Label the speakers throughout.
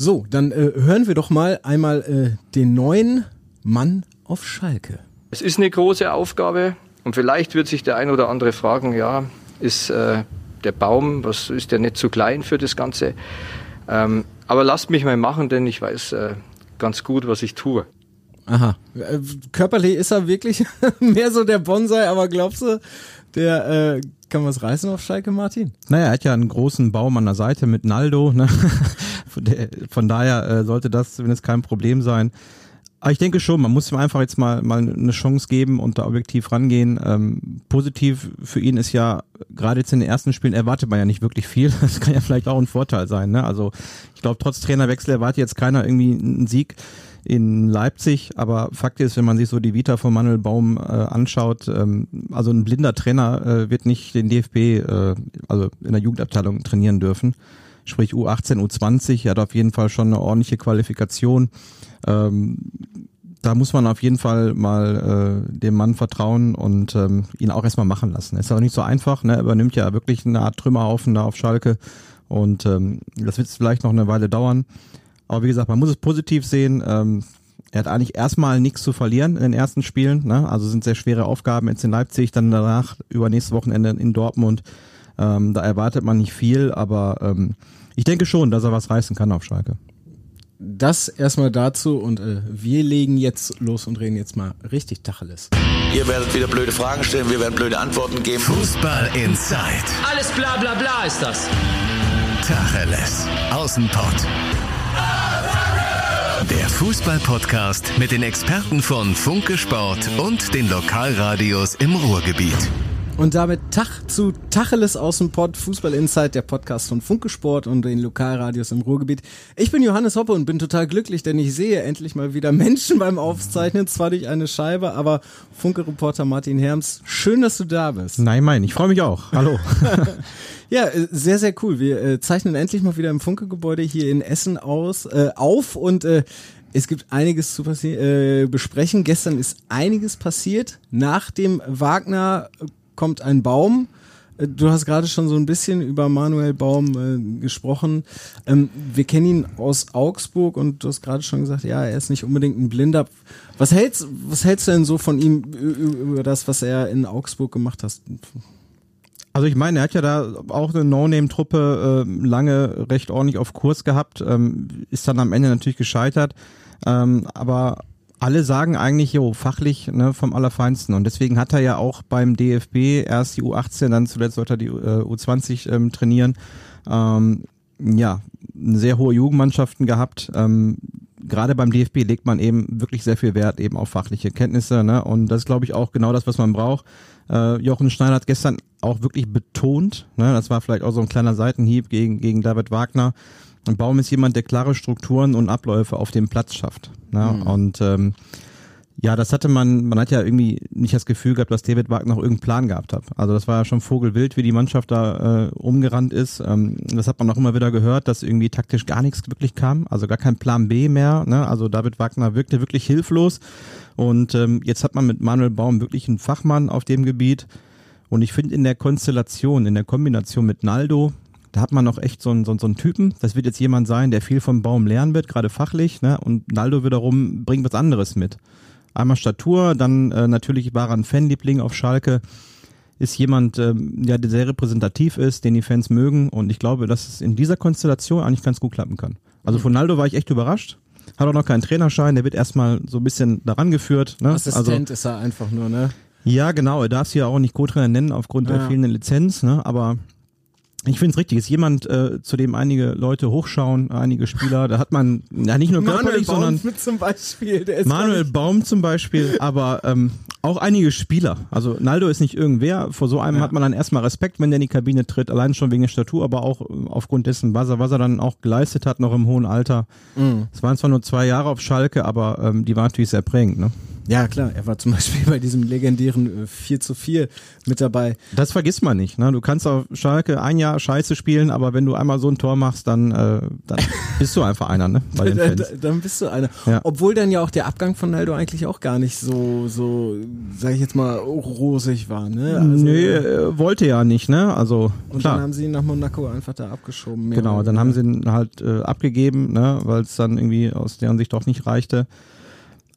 Speaker 1: So, dann äh, hören wir doch mal einmal äh, den neuen Mann auf Schalke.
Speaker 2: Es ist eine große Aufgabe und vielleicht wird sich der ein oder andere fragen, ja, ist äh, der Baum, was ist der nicht zu klein für das Ganze? Ähm, aber lasst mich mal machen, denn ich weiß äh, ganz gut, was ich tue.
Speaker 1: Aha. Äh, körperlich ist er wirklich mehr so der Bonsai, aber glaubst du, der äh, kann was reißen auf Schalke, Martin?
Speaker 3: Naja, er hat ja einen großen Baum an der Seite mit Naldo. Ne? Von daher äh, sollte das zumindest kein Problem sein. Aber ich denke schon, man muss ihm einfach jetzt mal, mal eine Chance geben und da objektiv rangehen. Ähm, positiv für ihn ist ja, gerade jetzt in den ersten Spielen erwartet man ja nicht wirklich viel. Das kann ja vielleicht auch ein Vorteil sein. Ne? Also ich glaube, trotz Trainerwechsel erwartet jetzt keiner irgendwie einen Sieg in Leipzig, aber Fakt ist, wenn man sich so die Vita von Manuel Baum äh, anschaut, ähm, also ein blinder Trainer äh, wird nicht den DFB, äh, also in der Jugendabteilung trainieren dürfen. Sprich U18, U20, er hat auf jeden Fall schon eine ordentliche Qualifikation. Ähm, da muss man auf jeden Fall mal äh, dem Mann vertrauen und ähm, ihn auch erstmal machen lassen. Ist auch nicht so einfach, ne? Er übernimmt ja wirklich eine Art Trümmerhaufen da auf Schalke und ähm, das wird vielleicht noch eine Weile dauern. Aber wie gesagt, man muss es positiv sehen. Ähm, er hat eigentlich erstmal nichts zu verlieren in den ersten Spielen. Ne? Also sind sehr schwere Aufgaben jetzt in Leipzig, dann danach über nächstes Wochenende in Dortmund. Ähm, da erwartet man nicht viel, aber ähm, ich denke schon, dass er was reißen kann auf Schalke.
Speaker 1: Das erstmal dazu und äh, wir legen jetzt los und reden jetzt mal richtig Tacheles.
Speaker 4: Ihr werdet wieder blöde Fragen stellen, wir werden blöde Antworten geben.
Speaker 5: Fußball Inside.
Speaker 6: Alles bla bla bla ist das.
Speaker 5: Tacheles. Außenpott. Der Fußball-Podcast mit den Experten von Funke Sport und den Lokalradios im Ruhrgebiet.
Speaker 1: Und damit Tag zu Tacheles aus dem Pod, Fußball Insight, der Podcast von Funke Sport und den Lokalradios im Ruhrgebiet. Ich bin Johannes Hoppe und bin total glücklich, denn ich sehe endlich mal wieder Menschen beim Aufzeichnen, zwar durch eine Scheibe, aber Funke-Reporter Martin Herms, schön, dass du da bist.
Speaker 3: Nein, mein, ich freue mich auch. Hallo.
Speaker 1: ja, äh, sehr, sehr cool. Wir äh, zeichnen endlich mal wieder im Funke-Gebäude hier in Essen aus, äh, auf und äh, es gibt einiges zu äh, besprechen. Gestern ist einiges passiert. Nach dem Wagner kommt ein Baum. Äh, du hast gerade schon so ein bisschen über Manuel Baum äh, gesprochen. Ähm, wir kennen ihn aus Augsburg und du hast gerade schon gesagt, ja, er ist nicht unbedingt ein Blinder. Was hältst, was hältst du denn so von ihm über das, was er in Augsburg gemacht hat?
Speaker 3: Also ich meine, er hat ja da auch eine No-Name-Truppe äh, lange recht ordentlich auf Kurs gehabt, ähm, ist dann am Ende natürlich gescheitert. Ähm, aber alle sagen eigentlich, jo, fachlich ne, vom Allerfeinsten. Und deswegen hat er ja auch beim DFB erst die U18, dann zuletzt sollte er die äh, U20 ähm, trainieren. Ähm, ja, sehr hohe Jugendmannschaften gehabt. Ähm, Gerade beim DFB legt man eben wirklich sehr viel Wert eben auf fachliche Kenntnisse. Ne? Und das ist, glaube ich, auch genau das, was man braucht. Äh, Jochen Schneider hat gestern auch wirklich betont, ne? das war vielleicht auch so ein kleiner Seitenhieb gegen, gegen David Wagner, ein Baum ist jemand, der klare Strukturen und Abläufe auf dem Platz schafft. Ne? Mhm. Und ähm, ja, das hatte man, man hat ja irgendwie nicht das Gefühl gehabt, dass David Wagner noch irgendeinen Plan gehabt hat. Also das war ja schon vogelwild, wie die Mannschaft da äh, umgerannt ist. Ähm, das hat man auch immer wieder gehört, dass irgendwie taktisch gar nichts wirklich kam, also gar kein Plan B mehr. Ne? Also David Wagner wirkte wirklich hilflos. Und ähm, jetzt hat man mit Manuel Baum wirklich einen Fachmann auf dem Gebiet. Und ich finde in der Konstellation, in der Kombination mit Naldo, da hat man noch echt so einen, so, so einen Typen. Das wird jetzt jemand sein, der viel vom Baum lernen wird, gerade fachlich. Ne? Und Naldo wiederum bringt was anderes mit. Einmal Statur, dann äh, natürlich war er ein Fanliebling auf Schalke. Ist jemand, ähm, ja, der sehr repräsentativ ist, den die Fans mögen. Und ich glaube, dass es in dieser Konstellation eigentlich ganz gut klappen kann. Also von Naldo war ich echt überrascht. Hat auch noch keinen Trainerschein, der wird erstmal so ein bisschen daran geführt. Ne?
Speaker 1: Assistent also, ist er einfach nur, ne?
Speaker 3: Ja, genau. Er darf sie ja auch nicht Co-Trainer nennen aufgrund ja. der fehlenden Lizenz, ne? Aber ich finde es richtig. Ist jemand, äh, zu dem einige Leute hochschauen, einige Spieler. Da hat man ja nicht nur
Speaker 1: Manuel
Speaker 3: Baum
Speaker 1: sondern zum Beispiel. Der
Speaker 3: ist Manuel Baum zum Beispiel, aber ähm, auch einige Spieler. Also Naldo ist nicht irgendwer. Vor so einem ja. hat man dann erstmal Respekt, wenn der in die Kabine tritt. Allein schon wegen der Statur, aber auch äh, aufgrund dessen, was er, was er dann auch geleistet hat, noch im hohen Alter. Mhm. Es waren zwar nur zwei Jahre auf Schalke, aber ähm, die waren natürlich sehr prägend. Ne?
Speaker 1: Ja, klar, er war zum Beispiel bei diesem legendären äh, 4 zu 4 mit dabei.
Speaker 3: Das vergisst man nicht. Ne? Du kannst auf Schalke ein Jahr Scheiße spielen, aber wenn du einmal so ein Tor machst, dann, äh, dann bist du einfach einer, ne? Bei den Fans.
Speaker 1: da- Dann bist du einer.
Speaker 3: Ja.
Speaker 1: Obwohl dann ja auch der Abgang von Naldo eigentlich auch gar nicht so, so, sag ich jetzt mal, rosig war, ne? Also,
Speaker 3: nee, äh, wollte ja nicht, ne? Also
Speaker 1: Und dann
Speaker 3: klar.
Speaker 1: haben sie ihn nach Monaco einfach da abgeschoben.
Speaker 3: Genau, dann haben sie ihn halt äh, abgegeben, ne, weil es dann irgendwie aus deren Sicht doch nicht reichte.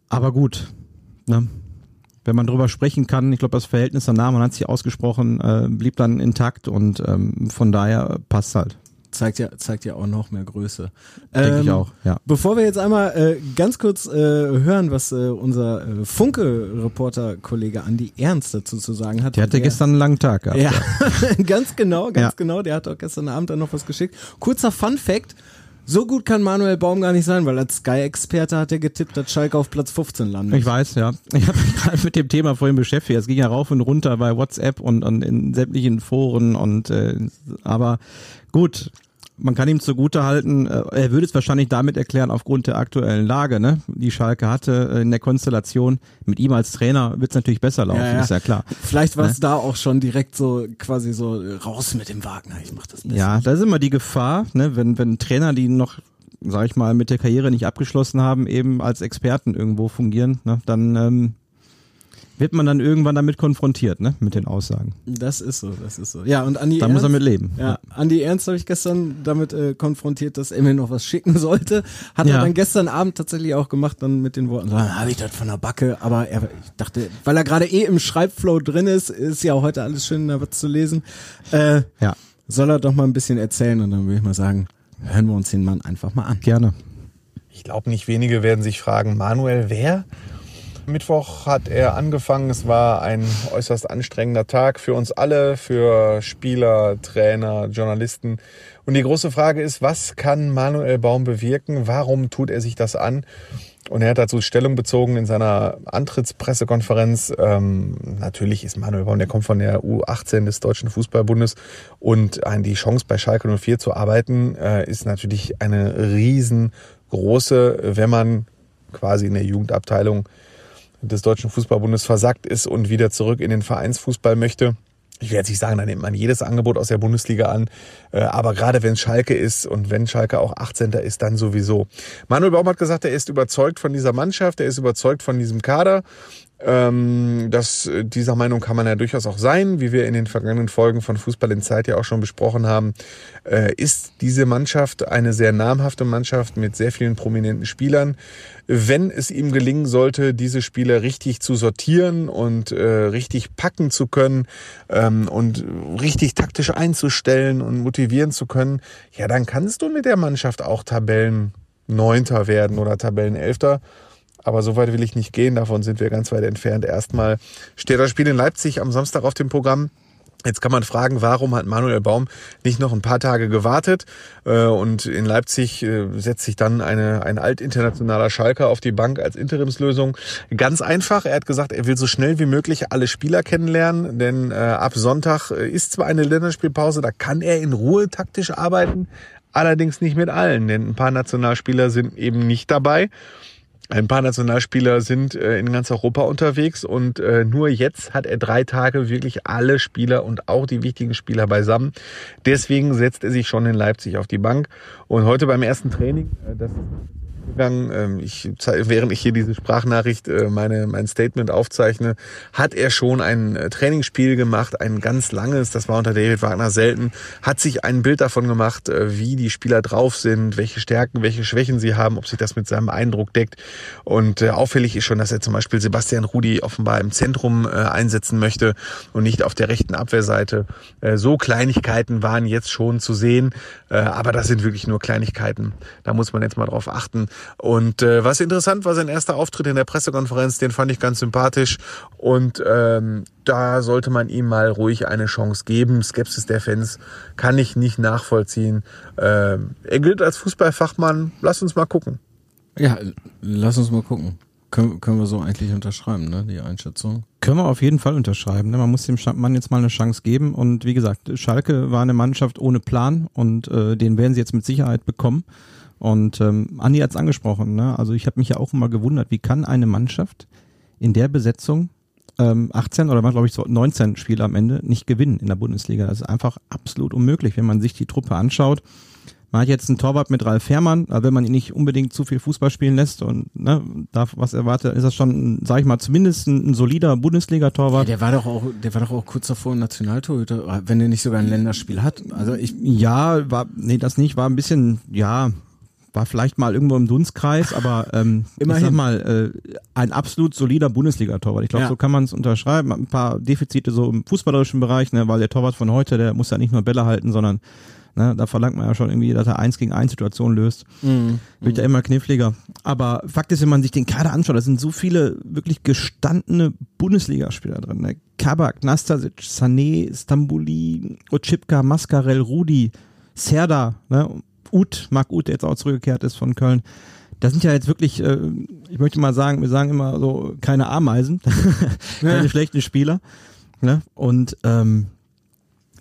Speaker 3: Aber gut, ne? Wenn man drüber sprechen kann, ich glaube, das Verhältnis danach, man hat sich ausgesprochen, äh, blieb dann intakt und ähm, von daher passt halt.
Speaker 1: zeigt ja, zeigt ja auch noch mehr Größe.
Speaker 3: Denke ich
Speaker 1: Ähm,
Speaker 3: auch, ja.
Speaker 1: Bevor wir jetzt einmal äh, ganz kurz äh, hören, was äh, unser äh, Funke-Reporter-Kollege Andi Ernst dazu zu sagen hat.
Speaker 3: Der hatte gestern einen langen Tag gehabt.
Speaker 1: Ja, ganz genau, ganz
Speaker 3: Ja.
Speaker 1: genau. Der hat auch gestern Abend dann noch was geschickt. Kurzer Fun-Fact. So gut kann Manuel Baum gar nicht sein, weil als Sky-Experte hat er getippt, dass Schalke auf Platz 15 landet.
Speaker 3: Ich weiß, ja. Ich habe mich gerade mit dem Thema vorhin beschäftigt. Es ging ja rauf und runter bei WhatsApp und, und in sämtlichen Foren und äh, aber gut. Man kann ihm zugute halten, äh, er würde es wahrscheinlich damit erklären, aufgrund der aktuellen Lage, ne, die Schalke hatte äh, in der Konstellation. Mit ihm als Trainer wird es natürlich besser laufen,
Speaker 1: Ja, ja.
Speaker 3: ist ja klar.
Speaker 1: Vielleicht war es
Speaker 3: Ne?
Speaker 1: da auch schon direkt so quasi so raus mit dem Wagner. Ich mach das besser.
Speaker 3: Ja, da ist immer die Gefahr, ne, wenn, wenn Trainer, die noch, sag ich mal, mit der Karriere nicht abgeschlossen haben, eben als Experten irgendwo fungieren, ne, dann ähm, wird man dann irgendwann damit konfrontiert, ne, mit den Aussagen.
Speaker 1: Das ist so, das ist so. Ja, und Andi
Speaker 3: Da
Speaker 1: Ernst,
Speaker 3: muss er mit leben.
Speaker 1: Ja, Andi Ernst habe ich gestern damit äh, konfrontiert, dass er mir noch was schicken sollte. Hat er
Speaker 3: Ja.
Speaker 1: dann gestern Abend tatsächlich auch gemacht, dann mit den Worten, so, dann habe ich das von der Backe, aber er, ich dachte, weil er gerade eh im Schreibflow drin ist, ist ja auch heute alles schön da was zu lesen, äh,
Speaker 3: Ja,
Speaker 1: soll er doch mal ein bisschen erzählen und dann würde ich mal sagen, hören wir uns den Mann einfach mal an.
Speaker 3: gerne.
Speaker 7: Ich glaube, nicht wenige werden sich fragen, Manuel, wer? Mittwoch hat er angefangen. Es war ein äußerst anstrengender Tag für uns alle, für Spieler, Trainer, Journalisten. Und die große Frage ist, was kann Manuel Baum bewirken? Warum tut er sich das an? Und er hat dazu Stellung bezogen in seiner Antrittspressekonferenz. Ähm, natürlich ist Manuel Baum, der kommt von der U18 des Deutschen Fußballbundes und die Chance bei Schalke 04 zu arbeiten, äh, ist natürlich eine riesengroße, wenn man quasi in der Jugendabteilung des Deutschen Fußballbundes versackt ist und wieder zurück in den Vereinsfußball möchte. Ich werde jetzt nicht sagen, da nimmt man jedes Angebot aus der Bundesliga an, äh, aber gerade wenn Schalke ist und wenn Schalke auch 18. ist, dann sowieso. Manuel Baum hat gesagt, er ist überzeugt von dieser Mannschaft, er ist überzeugt von diesem Kader. Ähm, das, äh, dieser Meinung kann man ja durchaus auch sein, wie wir in den vergangenen Folgen von Fußball in Zeit ja auch schon besprochen haben, äh, ist diese Mannschaft eine sehr namhafte Mannschaft mit sehr vielen prominenten Spielern. Wenn es ihm gelingen sollte, diese Spieler richtig zu sortieren und äh, richtig packen zu können ähm, und richtig taktisch einzustellen und motivieren zu können, ja, dann kannst du mit der Mannschaft auch Tabellen Neunter werden oder Tabellenelfter. Aber so weit will ich nicht gehen, davon sind wir ganz weit entfernt. Erstmal steht das Spiel in Leipzig am Samstag auf dem Programm. Jetzt kann man fragen, warum hat Manuel Baum nicht noch ein paar Tage gewartet? Äh, Und in Leipzig äh, setzt sich dann eine, ein altinternationaler Schalker auf die Bank als Interimslösung. Ganz einfach, er hat gesagt, er will so schnell wie möglich alle Spieler kennenlernen, denn äh, ab Sonntag ist zwar eine Länderspielpause, da kann er in Ruhe taktisch arbeiten, allerdings nicht mit allen, denn ein paar Nationalspieler sind eben nicht dabei. Ein paar Nationalspieler sind äh, in ganz Europa unterwegs und äh, nur jetzt hat er drei Tage wirklich alle Spieler und auch die wichtigen Spieler beisammen. Deswegen setzt er sich schon in Leipzig auf die Bank und heute beim ersten Training, äh, das gegangen. Ähm, Ich, während ich hier diese Sprachnachricht, äh, meine, mein Statement aufzeichne, hat er schon ein äh, Trainingsspiel gemacht, ein ganz langes, das war unter David Wagner selten, hat sich ein Bild davon gemacht, äh, wie die Spieler drauf sind, welche Stärken, welche Schwächen sie haben, ob sich das mit seinem Eindruck deckt. Und auffällig ist schon, dass er zum Beispiel Sebastian Rudi offenbar im Zentrum einsetzen möchte und nicht auf der rechten Abwehrseite. So Kleinigkeiten waren jetzt schon zu sehen, aber das sind wirklich nur Kleinigkeiten. Da muss man jetzt mal drauf achten. Und äh, was interessant war, sein erster Auftritt in der Pressekonferenz, den fand ich ganz sympathisch. Und ähm, da sollte man ihm mal ruhig eine Chance geben. Skepsis der Fans kann ich nicht nachvollziehen. Ähm, er gilt als Fußballfachmann. Lass uns mal gucken.
Speaker 1: Ja, lass uns mal gucken. Können, können wir so eigentlich unterschreiben, ne, die Einschätzung?
Speaker 3: Können wir auf jeden Fall unterschreiben. Ne? Man muss dem Mann jetzt mal eine Chance geben. Und wie gesagt, Schalke war eine Mannschaft ohne Plan und äh, den werden sie jetzt mit Sicherheit bekommen. Und ähm, Andi hat es angesprochen. Ne? Also ich habe mich ja auch immer gewundert, wie kann eine Mannschaft in der Besetzung ähm, 18 oder glaube ich so 19 Spiele am Ende nicht gewinnen in der Bundesliga. Das ist einfach absolut unmöglich, wenn man sich die Truppe anschaut. Man hat jetzt einen Torwart mit Ralf Fährmann, aber wenn man ihn nicht unbedingt zu viel Fußball spielen lässt und ne, da was erwartet, ist das schon, sag ich mal, zumindest ein, solider Bundesliga-Torwart.
Speaker 1: Ja, der war doch auch, der war doch auch kurz davor Nationaltorhüter, wenn er nicht sogar ein Länderspiel hat. Also ich,
Speaker 3: Ja, war, nee, das nicht, war ein bisschen, ja, war vielleicht mal irgendwo im Dunstkreis, aber ähm,
Speaker 1: Immerhin.
Speaker 3: ich sag mal, äh, ein absolut solider Bundesliga-Torwart. Ich glaube,
Speaker 1: Ja.
Speaker 3: so kann man es unterschreiben. Ein paar Defizite so im fußballerischen Bereich, ne, weil der Torwart von heute, der muss ja nicht nur Bälle halten, sondern ne, da verlangt man ja schon irgendwie, dass er eins gegen eins Situationen löst. Wird ja immer kniffliger. Aber Fakt ist, wenn man sich den Kader anschaut, da sind so viele wirklich gestandene Bundesligaspieler drin. Ne? Kabak, Nastasic, Sané, Stambuli, Ochipka, Mascarell, Rudi, Serda, ne? Ut, Marc Ut, der jetzt auch zurückgekehrt ist von Köln. Das sind ja jetzt wirklich, äh, ich möchte mal sagen, wir sagen immer so, keine Ameisen, keine schlechten Spieler. Ne? Und ähm,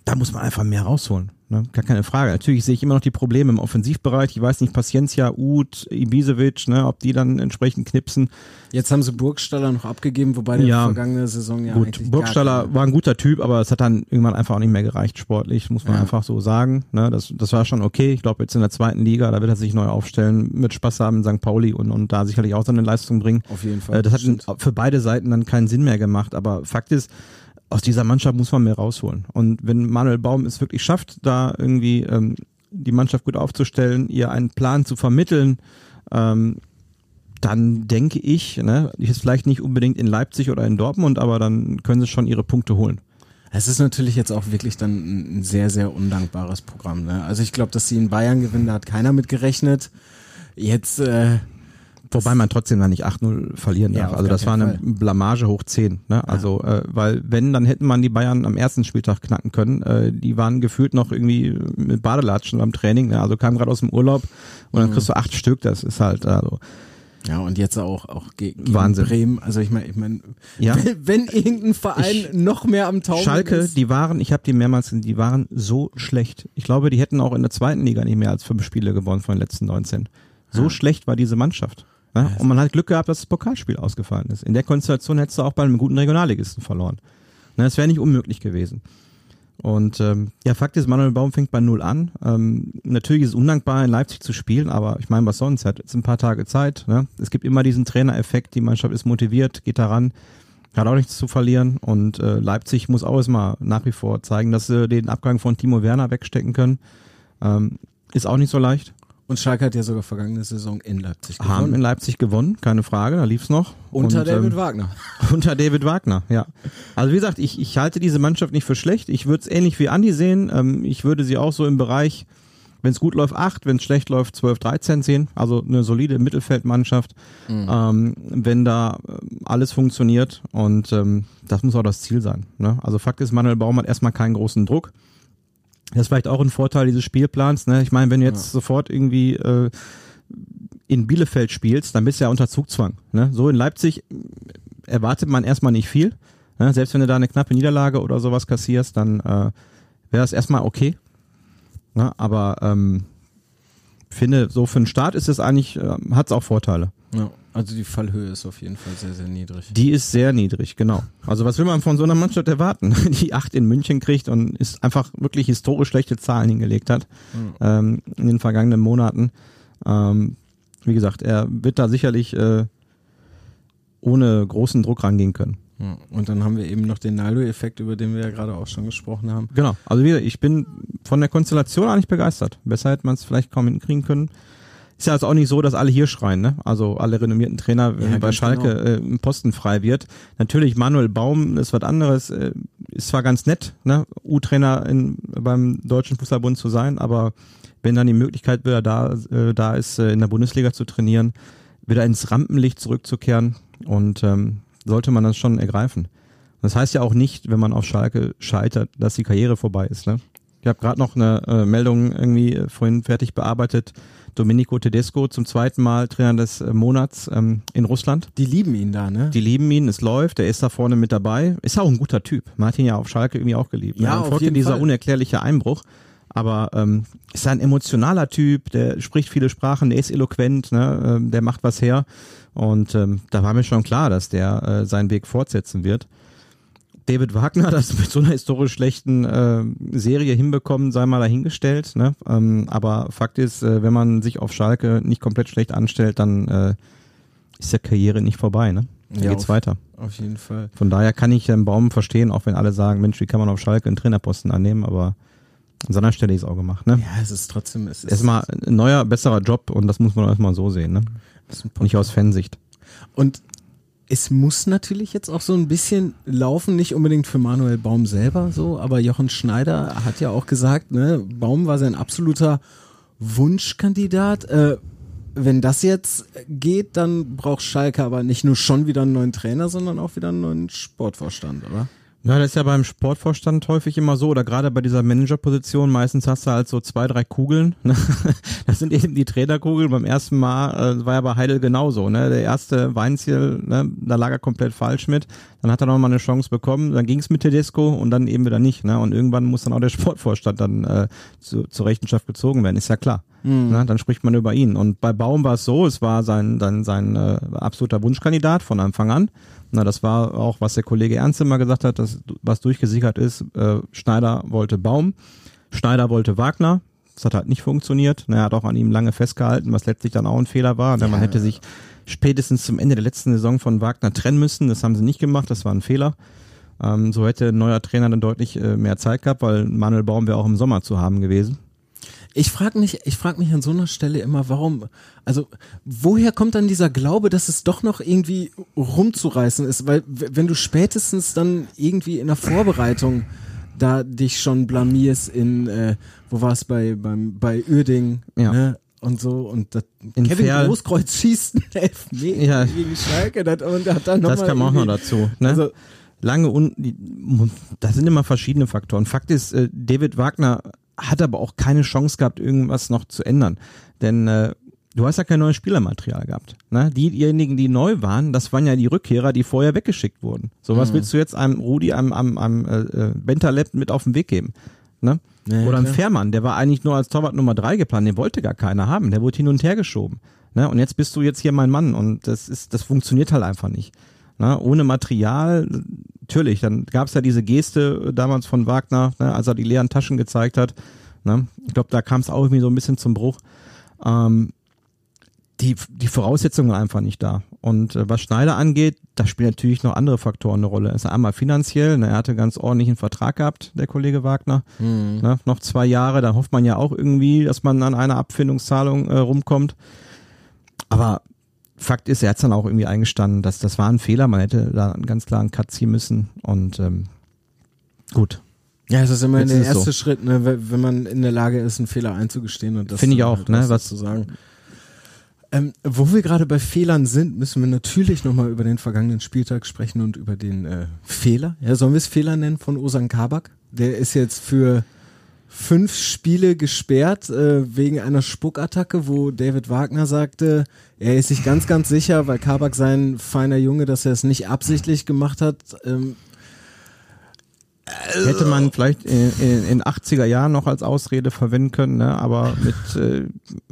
Speaker 3: da muss man einfach mehr rausholen. Ne? Gar keine Frage. Natürlich sehe ich immer noch die Probleme im Offensivbereich. Ich weiß nicht, Paciencia, Uth, Ibisevic, ne, ob die dann entsprechend knipsen.
Speaker 1: jetzt haben sie Burgstaller noch abgegeben, wobei der
Speaker 3: Ja.
Speaker 1: vergangene Saison ja
Speaker 3: Gut, Burgstaller war ein guter Typ, aber es hat dann irgendwann einfach auch nicht mehr gereicht sportlich, muss man
Speaker 1: Ja.
Speaker 3: einfach so sagen. Ne, das, das war schon okay. Ich glaube, jetzt in der zweiten Liga, da wird er sich neu aufstellen, mit Spaß haben in St. Pauli und, und da sicherlich auch seine Leistung bringen.
Speaker 1: Auf jeden Fall.
Speaker 3: Äh, das hat
Speaker 1: Stimmt.
Speaker 3: für beide Seiten dann keinen Sinn mehr gemacht, aber Fakt ist, aus dieser Mannschaft muss man mehr rausholen. Und wenn Manuel Baum es wirklich schafft, da irgendwie ähm, die Mannschaft gut aufzustellen, ihr einen Plan zu vermitteln, ähm, dann denke ich, ne, ist vielleicht nicht unbedingt in Leipzig oder in Dortmund, aber dann können sie schon ihre Punkte holen.
Speaker 1: Es ist natürlich jetzt auch wirklich dann ein ein sehr, sehr undankbares Programm. Ne? Also ich glaube, dass sie in Bayern gewinnen, da hat keiner mit gerechnet. Jetzt, äh,
Speaker 3: Wobei man trotzdem dann nicht 8-0 verlieren
Speaker 1: Ja,
Speaker 3: darf.
Speaker 1: auf
Speaker 3: also das war eine Blamage hoch 10. Ne? Also, äh, weil wenn, dann hätten man die Bayern am ersten Spieltag knacken können. Äh, die waren gefühlt noch irgendwie mit Badelatschen beim Training. Ne? Also kamen gerade aus dem Urlaub und dann kriegst du acht Stück. Das ist halt, also
Speaker 1: ja, und jetzt auch, auch ge gegen
Speaker 3: Wahnsinn.
Speaker 1: Bremen. Also ich meine, ich mein,
Speaker 3: Ja.
Speaker 1: wenn, wenn irgendein Verein
Speaker 3: Ich-
Speaker 1: noch mehr am Taumeln
Speaker 3: Schalke,
Speaker 1: ist.
Speaker 3: die waren, ich habe die mehrmals gesehen, die waren so schlecht. Ich glaube, die hätten auch in der zweiten Liga nicht mehr als fünf Spiele gewonnen von den letzten 19. So schlecht war diese Mannschaft. Ne? Und man hat Glück gehabt, dass das Pokalspiel ausgefallen ist. In der Konstellation hättest du auch bei einem guten Regionalligisten verloren. Ne, Das wäre nicht unmöglich gewesen. Und ähm, ja, Fakt ist, Manuel Baum fängt bei Null an. Ähm, natürlich ist es undankbar, in Leipzig zu spielen, aber ich meine, was sonst? Er hat jetzt ein paar Tage Zeit. Ne? Es gibt immer diesen Trainereffekt, die Mannschaft ist motiviert, geht daran, hat auch nichts zu verlieren. Und äh, Leipzig muss auch erstmal nach wie vor zeigen, dass sie den Abgang von Timo Werner wegstecken können. Ähm, ist auch nicht so leicht.
Speaker 1: Und Schalke hat ja sogar vergangene Saison in Leipzig
Speaker 3: Haben in
Speaker 1: gewonnen.
Speaker 3: Leipzig gewonnen, keine Frage, da lief's noch.
Speaker 1: Unter
Speaker 3: Und,
Speaker 1: David
Speaker 3: ähm,
Speaker 1: Wagner.
Speaker 3: Unter David Wagner, ja. Also wie gesagt, ich, ich halte diese Mannschaft nicht für schlecht. Ich würde es ähnlich wie Andi sehen. Ähm, ich würde sie auch so im Bereich, wenn es gut läuft, 8, wenn es schlecht läuft, 12, 13 sehen. Also eine solide Mittelfeldmannschaft, ähm, wenn da ähm, alles funktioniert. Und ähm, das muss auch das Ziel sein. Ne? Also Fakt ist, Manuel Baum hat erstmal keinen großen Druck. Das ist vielleicht auch ein Vorteil dieses Spielplans. Ne? Ich meine, wenn du jetzt sofort irgendwie äh, in Bielefeld spielst, dann bist du ja unter Zugzwang. Ne? So in Leipzig erwartet man erstmal nicht viel. Ne? Selbst wenn du da eine knappe Niederlage oder sowas kassierst, dann äh, wäre das erstmal okay. Ne? Aber ähm, finde, so für den Start ist es eigentlich, äh, hat es auch Vorteile.
Speaker 1: Ja, also die Fallhöhe ist auf jeden Fall sehr, sehr niedrig.
Speaker 3: Die ist sehr niedrig, genau. Also was will man von so einer Mannschaft erwarten, die acht in München kriegt und ist einfach wirklich historisch schlechte Zahlen hingelegt hat ähm, in den vergangenen Monaten. Ähm, wie gesagt, er wird da sicherlich äh, ohne großen Druck rangehen können.
Speaker 1: Ja, und dann haben wir eben noch den Naldo-Effekt, über den wir ja gerade auch schon gesprochen haben.
Speaker 3: Genau. Also wie gesagt, ich bin von der Konstellation eigentlich begeistert. Besser hätte man es vielleicht kaum hinkriegen können. Ist ja also auch nicht so, dass alle hier schreien, ne? Also alle renommierten Trainer, wenn
Speaker 1: Ja,
Speaker 3: bei Schalke
Speaker 1: genau.
Speaker 3: äh, ein Posten frei wird. Natürlich Manuel Baum ist was anderes, äh, ist zwar ganz nett, ne, U-Trainer in, beim Deutschen Fußballbund zu sein, aber wenn dann die Möglichkeit wieder da, äh, da ist, äh, in der Bundesliga zu trainieren, wieder ins Rampenlicht zurückzukehren und ähm, sollte man das schon ergreifen. Das heißt ja auch nicht, wenn man auf Schalke scheitert, dass die Karriere vorbei ist. Ne? Ich habe gerade noch eine äh, Meldung irgendwie äh, vorhin fertig bearbeitet. Domenico Tedesco zum zweiten Mal Trainer des äh, Monats ähm, in Russland.
Speaker 1: Die lieben ihn da, ne?
Speaker 3: Die lieben ihn, es läuft, er ist da vorne mit dabei. Ist auch ein guter Typ. Martin ja auf Schalke irgendwie auch geliebt.
Speaker 1: Ja,
Speaker 3: Dann
Speaker 1: auf
Speaker 3: folgte
Speaker 1: jeden
Speaker 3: dieser
Speaker 1: Fall.
Speaker 3: unerklärliche Einbruch. Aber ähm, ist ein emotionaler Typ, der spricht viele Sprachen, der ist eloquent, ne? ähm, der macht was her. Und ähm, da war mir schon klar, dass der äh, seinen Weg fortsetzen wird. David Wagner das mit so einer historisch schlechten äh, Serie hinbekommen, sei mal dahingestellt. Ne? Ähm, aber Fakt ist, äh, wenn man sich auf Schalke nicht komplett schlecht anstellt, dann äh, ist der Karriere nicht vorbei. Ne? Dann
Speaker 1: Ja,
Speaker 3: geht's
Speaker 1: auf-
Speaker 3: weiter.
Speaker 1: Auf jeden Fall.
Speaker 3: Von daher kann ich den Baum verstehen, auch wenn alle sagen, Mensch, wie kann man auf Schalke einen Trainerposten annehmen, aber an seiner Stelle ist auch gemacht. Ne?
Speaker 1: Ja, es ist trotzdem, es ist,
Speaker 3: Erstmal ein neuer, besserer Job und das muss man erstmal so sehen. Ne?
Speaker 1: es
Speaker 3: Nicht aus Fansicht.
Speaker 1: Und es muss natürlich jetzt auch so ein bisschen laufen, nicht unbedingt für Manuel Baum selber so, aber Jochen Schneider hat ja auch gesagt, ne, Baum war sein absoluter Wunschkandidat. Äh, wenn das jetzt geht, dann braucht Schalke aber nicht nur schon wieder einen neuen Trainer, sondern auch wieder einen neuen Sportvorstand, oder?
Speaker 3: Ja, das ist ja beim Sportvorstand häufig immer so, oder gerade bei dieser Managerposition, meistens hast du halt so zwei, drei Kugeln. ne? Das sind eben die Trainerkugeln. Beim ersten Mal äh, war ja bei Heidel genauso. Ne? Der erste Weinziel, ne? da lag er komplett falsch mit. Dann hat er noch mal eine Chance bekommen, dann ging es mit Tedesco und dann eben wieder nicht. Ne? Und irgendwann muss dann auch der Sportvorstand dann äh, zu, zur Rechenschaft gezogen werden, ist ja klar. Ne? Dann spricht man über ihn. Und bei Baum war es so, es war sein, sein, sein äh, absoluter Wunschkandidat von Anfang an. Na, das war auch, was der Kollege Ernst immer gesagt hat, dass, was durchgesickert ist. Äh, Schneider wollte Baum, Schneider wollte Wagner. Das hat halt nicht funktioniert. Na, Er hat auch an ihm lange festgehalten, was letztlich dann auch ein Fehler war. Denn man hätte sich spätestens zum Ende der letzten Saison von Wagner trennen müssen. Das haben sie nicht gemacht. Das war ein Fehler. Ähm, so hätte ein neuer Trainer dann deutlich äh, mehr Zeit gehabt, weil Manuel Baum wäre auch im Sommer zu haben gewesen.
Speaker 1: Ich frage mich, ich frage mich an so einer Stelle immer, warum, also woher kommt dann dieser Glaube, dass es doch noch irgendwie rumzureißen ist? Weil wenn du spätestens dann irgendwie in der Vorbereitung da dich schon blamierst in, äh, wo war es bei beim bei Uerding,
Speaker 3: Ja.
Speaker 1: ne? Und so und das,
Speaker 3: In
Speaker 1: Kevin
Speaker 3: Ferl.
Speaker 1: Großkreuz schießt einen Elfmeter
Speaker 3: Ja.
Speaker 1: gegen Schalke das, und hat dann noch
Speaker 3: Das kam auch noch dazu. Ne?
Speaker 1: Also,
Speaker 3: lange und da sind immer verschiedene Faktoren. Fakt ist, äh, David Wagner hat aber auch keine Chance gehabt, irgendwas noch zu ändern. Denn äh, du hast ja kein neues Spielermaterial gehabt. Ne? Diejenigen, die neu waren, das waren ja die Rückkehrer, die vorher weggeschickt wurden. So was willst du jetzt einem Rudi, einem, einem, einem äh, äh, Bentaleb mit auf den Weg geben? Ne?
Speaker 1: Ja,
Speaker 3: Oder ein
Speaker 1: klar.
Speaker 3: Fährmann, der war eigentlich nur als Torwart Nummer drei geplant, den wollte gar keiner haben, der wurde hin und her geschoben. Ne? Und jetzt bist du jetzt hier mein Mann und das ist, das funktioniert halt einfach nicht. Ne? Ohne Material, natürlich, dann gab es ja diese Geste äh, damals von Wagner, ne? als er die leeren Taschen gezeigt hat. Ne? Ich glaube, da kam es auch irgendwie so ein bisschen zum Bruch. Ähm, die, die Voraussetzungen waren einfach nicht da. Und äh, was Schneider angeht, da spielen natürlich noch andere Faktoren eine Rolle. Es ist einmal finanziell, ne, er hatte ganz ordentlichen Vertrag gehabt, der Kollege Wagner. Ne, noch zwei Jahre, da hofft man ja auch irgendwie, dass man an einer Abfindungszahlung äh, rumkommt. Aber Fakt ist, er hat dann auch irgendwie eingestanden, dass das war ein Fehler, man hätte da einen ganz klaren Cut ziehen müssen. Und ähm, gut,
Speaker 1: ja, es ist immer
Speaker 3: Jetzt
Speaker 1: der
Speaker 3: ist es
Speaker 1: erste
Speaker 3: so.
Speaker 1: Schritt, ne, wenn man in der Lage ist, einen Fehler einzugestehen und das
Speaker 3: Finde ich auch,
Speaker 1: halt
Speaker 3: ne, was-
Speaker 1: zu sagen. Ähm, wo wir gerade bei Fehlern sind, müssen wir natürlich nochmal über den vergangenen Spieltag sprechen und über den äh, Fehler. Ja, sollen wir es Fehler nennen von Osan Kabak? Der ist jetzt für fünf Spiele gesperrt äh, wegen einer Spuckattacke, wo David Wagner sagte, er ist sich ganz, ganz sicher, weil Kabak sein feiner Junge, dass er es nicht absichtlich gemacht hat. Ähm,
Speaker 3: hätte man vielleicht in, in, in 80er Jahren noch als Ausrede verwenden können, ne? aber mit äh,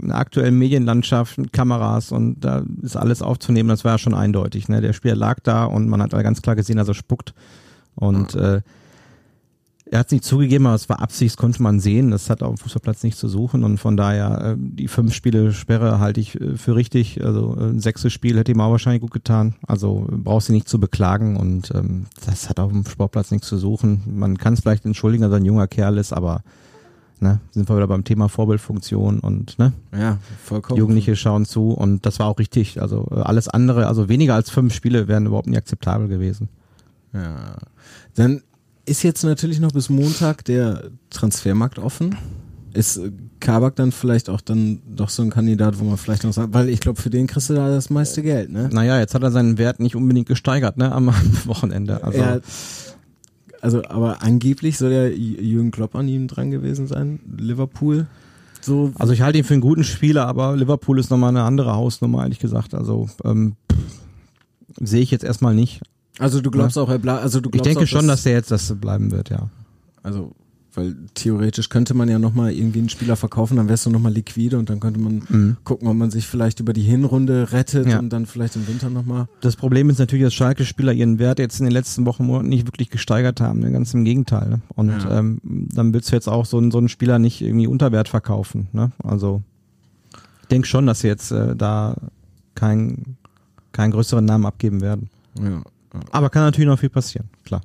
Speaker 3: einer aktuellen Medienlandschaft, mit Kameras und da ist alles aufzunehmen, das war ja schon eindeutig. Ne? Der Spieler lag da und man hat da ganz klar gesehen, dass er spuckt. Und äh, er hat es nicht zugegeben, aber es war Absicht, konnte man sehen. Das hat auf dem Fußballplatz nichts zu suchen und von daher äh, die fünf Spiele Sperre halte ich äh, für richtig. Also äh, ein sechstes Spiel hätte ihm auch wahrscheinlich gut getan. Also äh, brauchst du nicht zu beklagen und ähm, das hat auf dem Sportplatz nichts zu suchen. Man kann es vielleicht entschuldigen, dass er ein junger Kerl ist, aber ne, sind wir wieder beim Thema Vorbildfunktion und ne,
Speaker 1: ja, vollkommen.
Speaker 3: Jugendliche schauen zu und das war auch richtig. Also äh, alles andere, also weniger als fünf Spiele wären überhaupt nicht akzeptabel gewesen.
Speaker 1: Ja. Dann ist jetzt natürlich noch bis Montag der Transfermarkt offen. Ist äh, Kabak dann vielleicht auch dann doch so ein Kandidat, wo man vielleicht noch sagt, weil ich glaube, für den kriegst du da das meiste Geld, ne?
Speaker 3: Naja, jetzt hat er seinen Wert nicht unbedingt gesteigert, ne, am Wochenende. Also,
Speaker 1: Er, also, aber angeblich soll ja Jürgen Klopp an ihm dran gewesen sein, Liverpool. So,
Speaker 3: also ich halte ihn für einen guten Spieler, aber Liverpool ist nochmal eine andere Hausnummer, ehrlich gesagt. Also ähm, sehe ich jetzt erstmal nicht.
Speaker 1: Also du glaubst auch, er bleibt, also du
Speaker 3: Ich
Speaker 1: glaubst
Speaker 3: denke
Speaker 1: auch,
Speaker 3: schon, dass der jetzt das bleiben wird, ja.
Speaker 1: also Weil theoretisch könnte man ja nochmal irgendwie einen Spieler verkaufen, dann wärst du nochmal liquide und dann könnte man gucken, ob man sich vielleicht über die Hinrunde rettet
Speaker 3: Ja.
Speaker 1: und dann vielleicht im Winter nochmal.
Speaker 3: Das Problem ist natürlich, dass Schalke-Spieler ihren Wert jetzt in den letzten Wochen, Monaten nicht wirklich gesteigert haben. Ne? Ganz im Gegenteil. Ne? Und
Speaker 1: Ja.
Speaker 3: ähm, dann willst du jetzt auch so einen, so einen Spieler nicht irgendwie unter Wert verkaufen. Ne? Also ich denke schon, dass sie jetzt äh, da keinen keinen größeren Namen abgeben werden.
Speaker 1: Ja.
Speaker 3: Aber kann natürlich noch viel passieren, klar.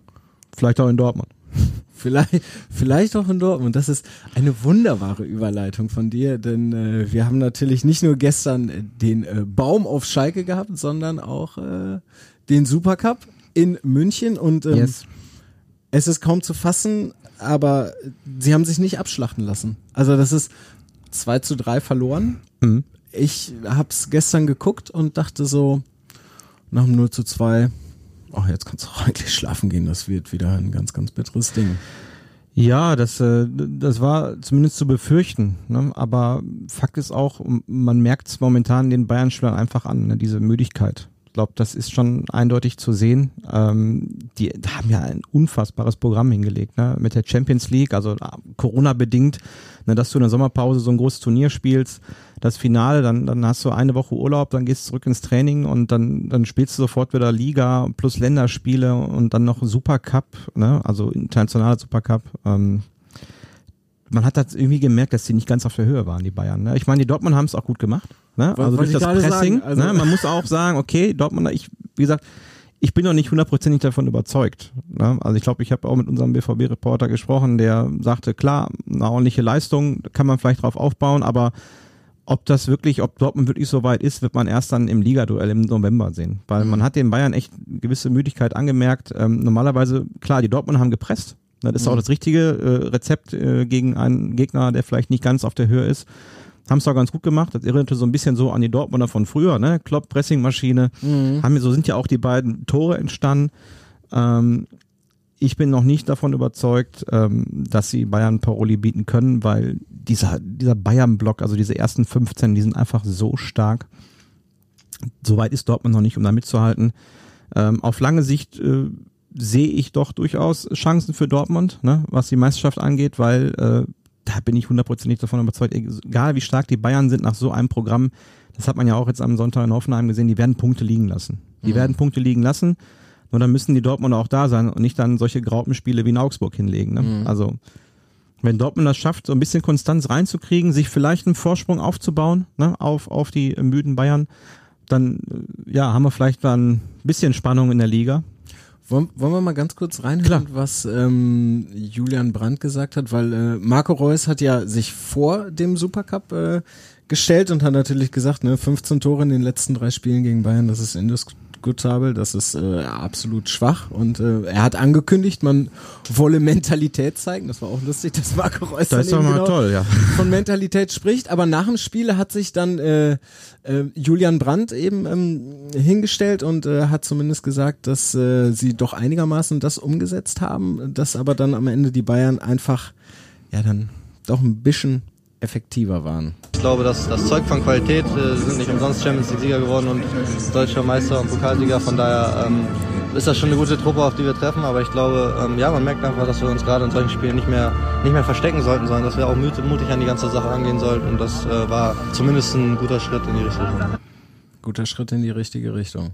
Speaker 3: Vielleicht auch in Dortmund.
Speaker 1: Vielleicht, vielleicht auch in Dortmund. Das ist eine wunderbare Überleitung von dir, denn äh, wir haben natürlich nicht nur gestern äh, den äh, Baum auf Schalke gehabt, sondern auch äh, den Supercup in München und ähm, es ist kaum zu fassen, aber sie haben sich nicht abschlachten lassen. Also das ist 2 zu 3 verloren.
Speaker 3: Mhm.
Speaker 1: Ich hab's gestern geguckt und dachte so, nach dem 0 zu 2, ach, jetzt kannst du auch eigentlich schlafen gehen, das wird wieder ein ganz, ganz bitteres Ding.
Speaker 3: Ja, das, äh, das war zumindest zu befürchten. Ne? Aber Fakt ist auch, man merkt es momentan den Bayern-Spielern einfach an, ne? diese Müdigkeit. Glaube, das ist schon eindeutig zu sehen. Ähm, die haben ja ein unfassbares Programm hingelegt, ne? mit der Champions League, also äh, Corona-bedingt, ne? dass du in der Sommerpause so ein großes Turnier spielst, das Finale, dann, dann hast du eine Woche Urlaub, dann gehst du zurück ins Training und dann, dann spielst du sofort wieder Liga plus Länderspiele und dann noch Supercup, ne? also internationaler Supercup. Ähm, man hat das irgendwie gemerkt, dass die nicht ganz auf der Höhe waren, die Bayern. Ne? Ich meine, die Dortmund haben es auch gut gemacht. Ne? Also durch das Pressing.
Speaker 1: also-
Speaker 3: ne? Man muss auch sagen, okay, Dortmund, ich, wie gesagt, ich bin noch nicht hundertprozentig davon überzeugt. Ne? Also ich glaube, ich habe auch mit unserem BVB-Reporter gesprochen, der sagte, klar, eine ordentliche Leistung, kann man vielleicht drauf aufbauen, aber ob das wirklich, ob Dortmund wirklich so weit ist, wird man erst dann im Ligaduell im November sehen. Weil man hat den Bayern echt gewisse Müdigkeit angemerkt. Ähm, normalerweise, klar, die Dortmund haben gepresst. Das ist auch das richtige äh, Rezept äh, gegen einen Gegner, der vielleicht nicht ganz auf der Höhe ist. Haben es auch ganz gut gemacht. Das erinnerte so ein bisschen so an die Dortmunder von früher, ne? Klopp, Pressingmaschine. Haben, so sind ja auch die beiden Tore entstanden. Ähm, ich bin noch nicht davon überzeugt, ähm, dass sie Bayern Paroli bieten können, weil dieser, dieser Bayern-Block, also diese ersten 15, die sind einfach so stark. Soweit ist Dortmund noch nicht, um da mitzuhalten. Ähm, auf lange Sicht äh, sehe ich doch durchaus Chancen für Dortmund, ne, was die Meisterschaft angeht, weil äh, da bin ich hundertprozentig davon überzeugt, egal wie stark die Bayern sind nach so einem Programm, das hat man ja auch jetzt am Sonntag in Hoffenheim gesehen, die werden Punkte liegen lassen. Die werden Punkte liegen lassen, nur dann müssen die Dortmunder auch da sein und nicht dann solche Graupenspiele wie in Augsburg hinlegen. Ne? Also wenn Dortmund das schafft, so ein bisschen Konstanz reinzukriegen, sich vielleicht einen Vorsprung aufzubauen ne, auf, auf die müden Bayern, dann äh, ja, haben wir vielleicht dann ein bisschen Spannung in der Liga.
Speaker 1: Wollen, wollen wir mal ganz kurz reinhören, was ähm, Julian Brandt gesagt hat, weil äh, Marco Reus hat ja sich vor dem Supercup äh, gestellt und hat natürlich gesagt, ne, 15 Tore in den letzten drei Spielen gegen Bayern, das ist indiskutabel, das ist äh, absolut schwach. Und äh, er hat angekündigt, man wolle Mentalität zeigen, das war auch lustig, dass Marco Reus
Speaker 3: Das ist doch mal
Speaker 1: genau
Speaker 3: toll, ja.
Speaker 1: von Mentalität spricht, aber nach dem Spiel hat sich dann äh, äh, Julian Brandt eben ähm, hingestellt und äh, hat zumindest gesagt, dass äh, sie doch einigermaßen das umgesetzt haben, dass aber dann am Ende die Bayern einfach ja dann doch ein bisschen effektiver waren.
Speaker 8: Ich glaube, das, das zeugt von Qualität. Wir sind nicht umsonst Champions League-Sieger geworden und deutscher Meister und Pokalsieger. Von daher ähm, ist das schon eine gute Truppe, auf die wir treffen. Aber ich glaube, ähm, ja, man merkt einfach, dass wir uns gerade in solchen Spielen nicht mehr, nicht mehr verstecken sollten, sondern dass wir auch mutig, mutig an die ganze Sache angehen sollten. Und das äh, war zumindest ein guter Schritt in die richtige Richtung.
Speaker 1: Guter Schritt in die richtige Richtung.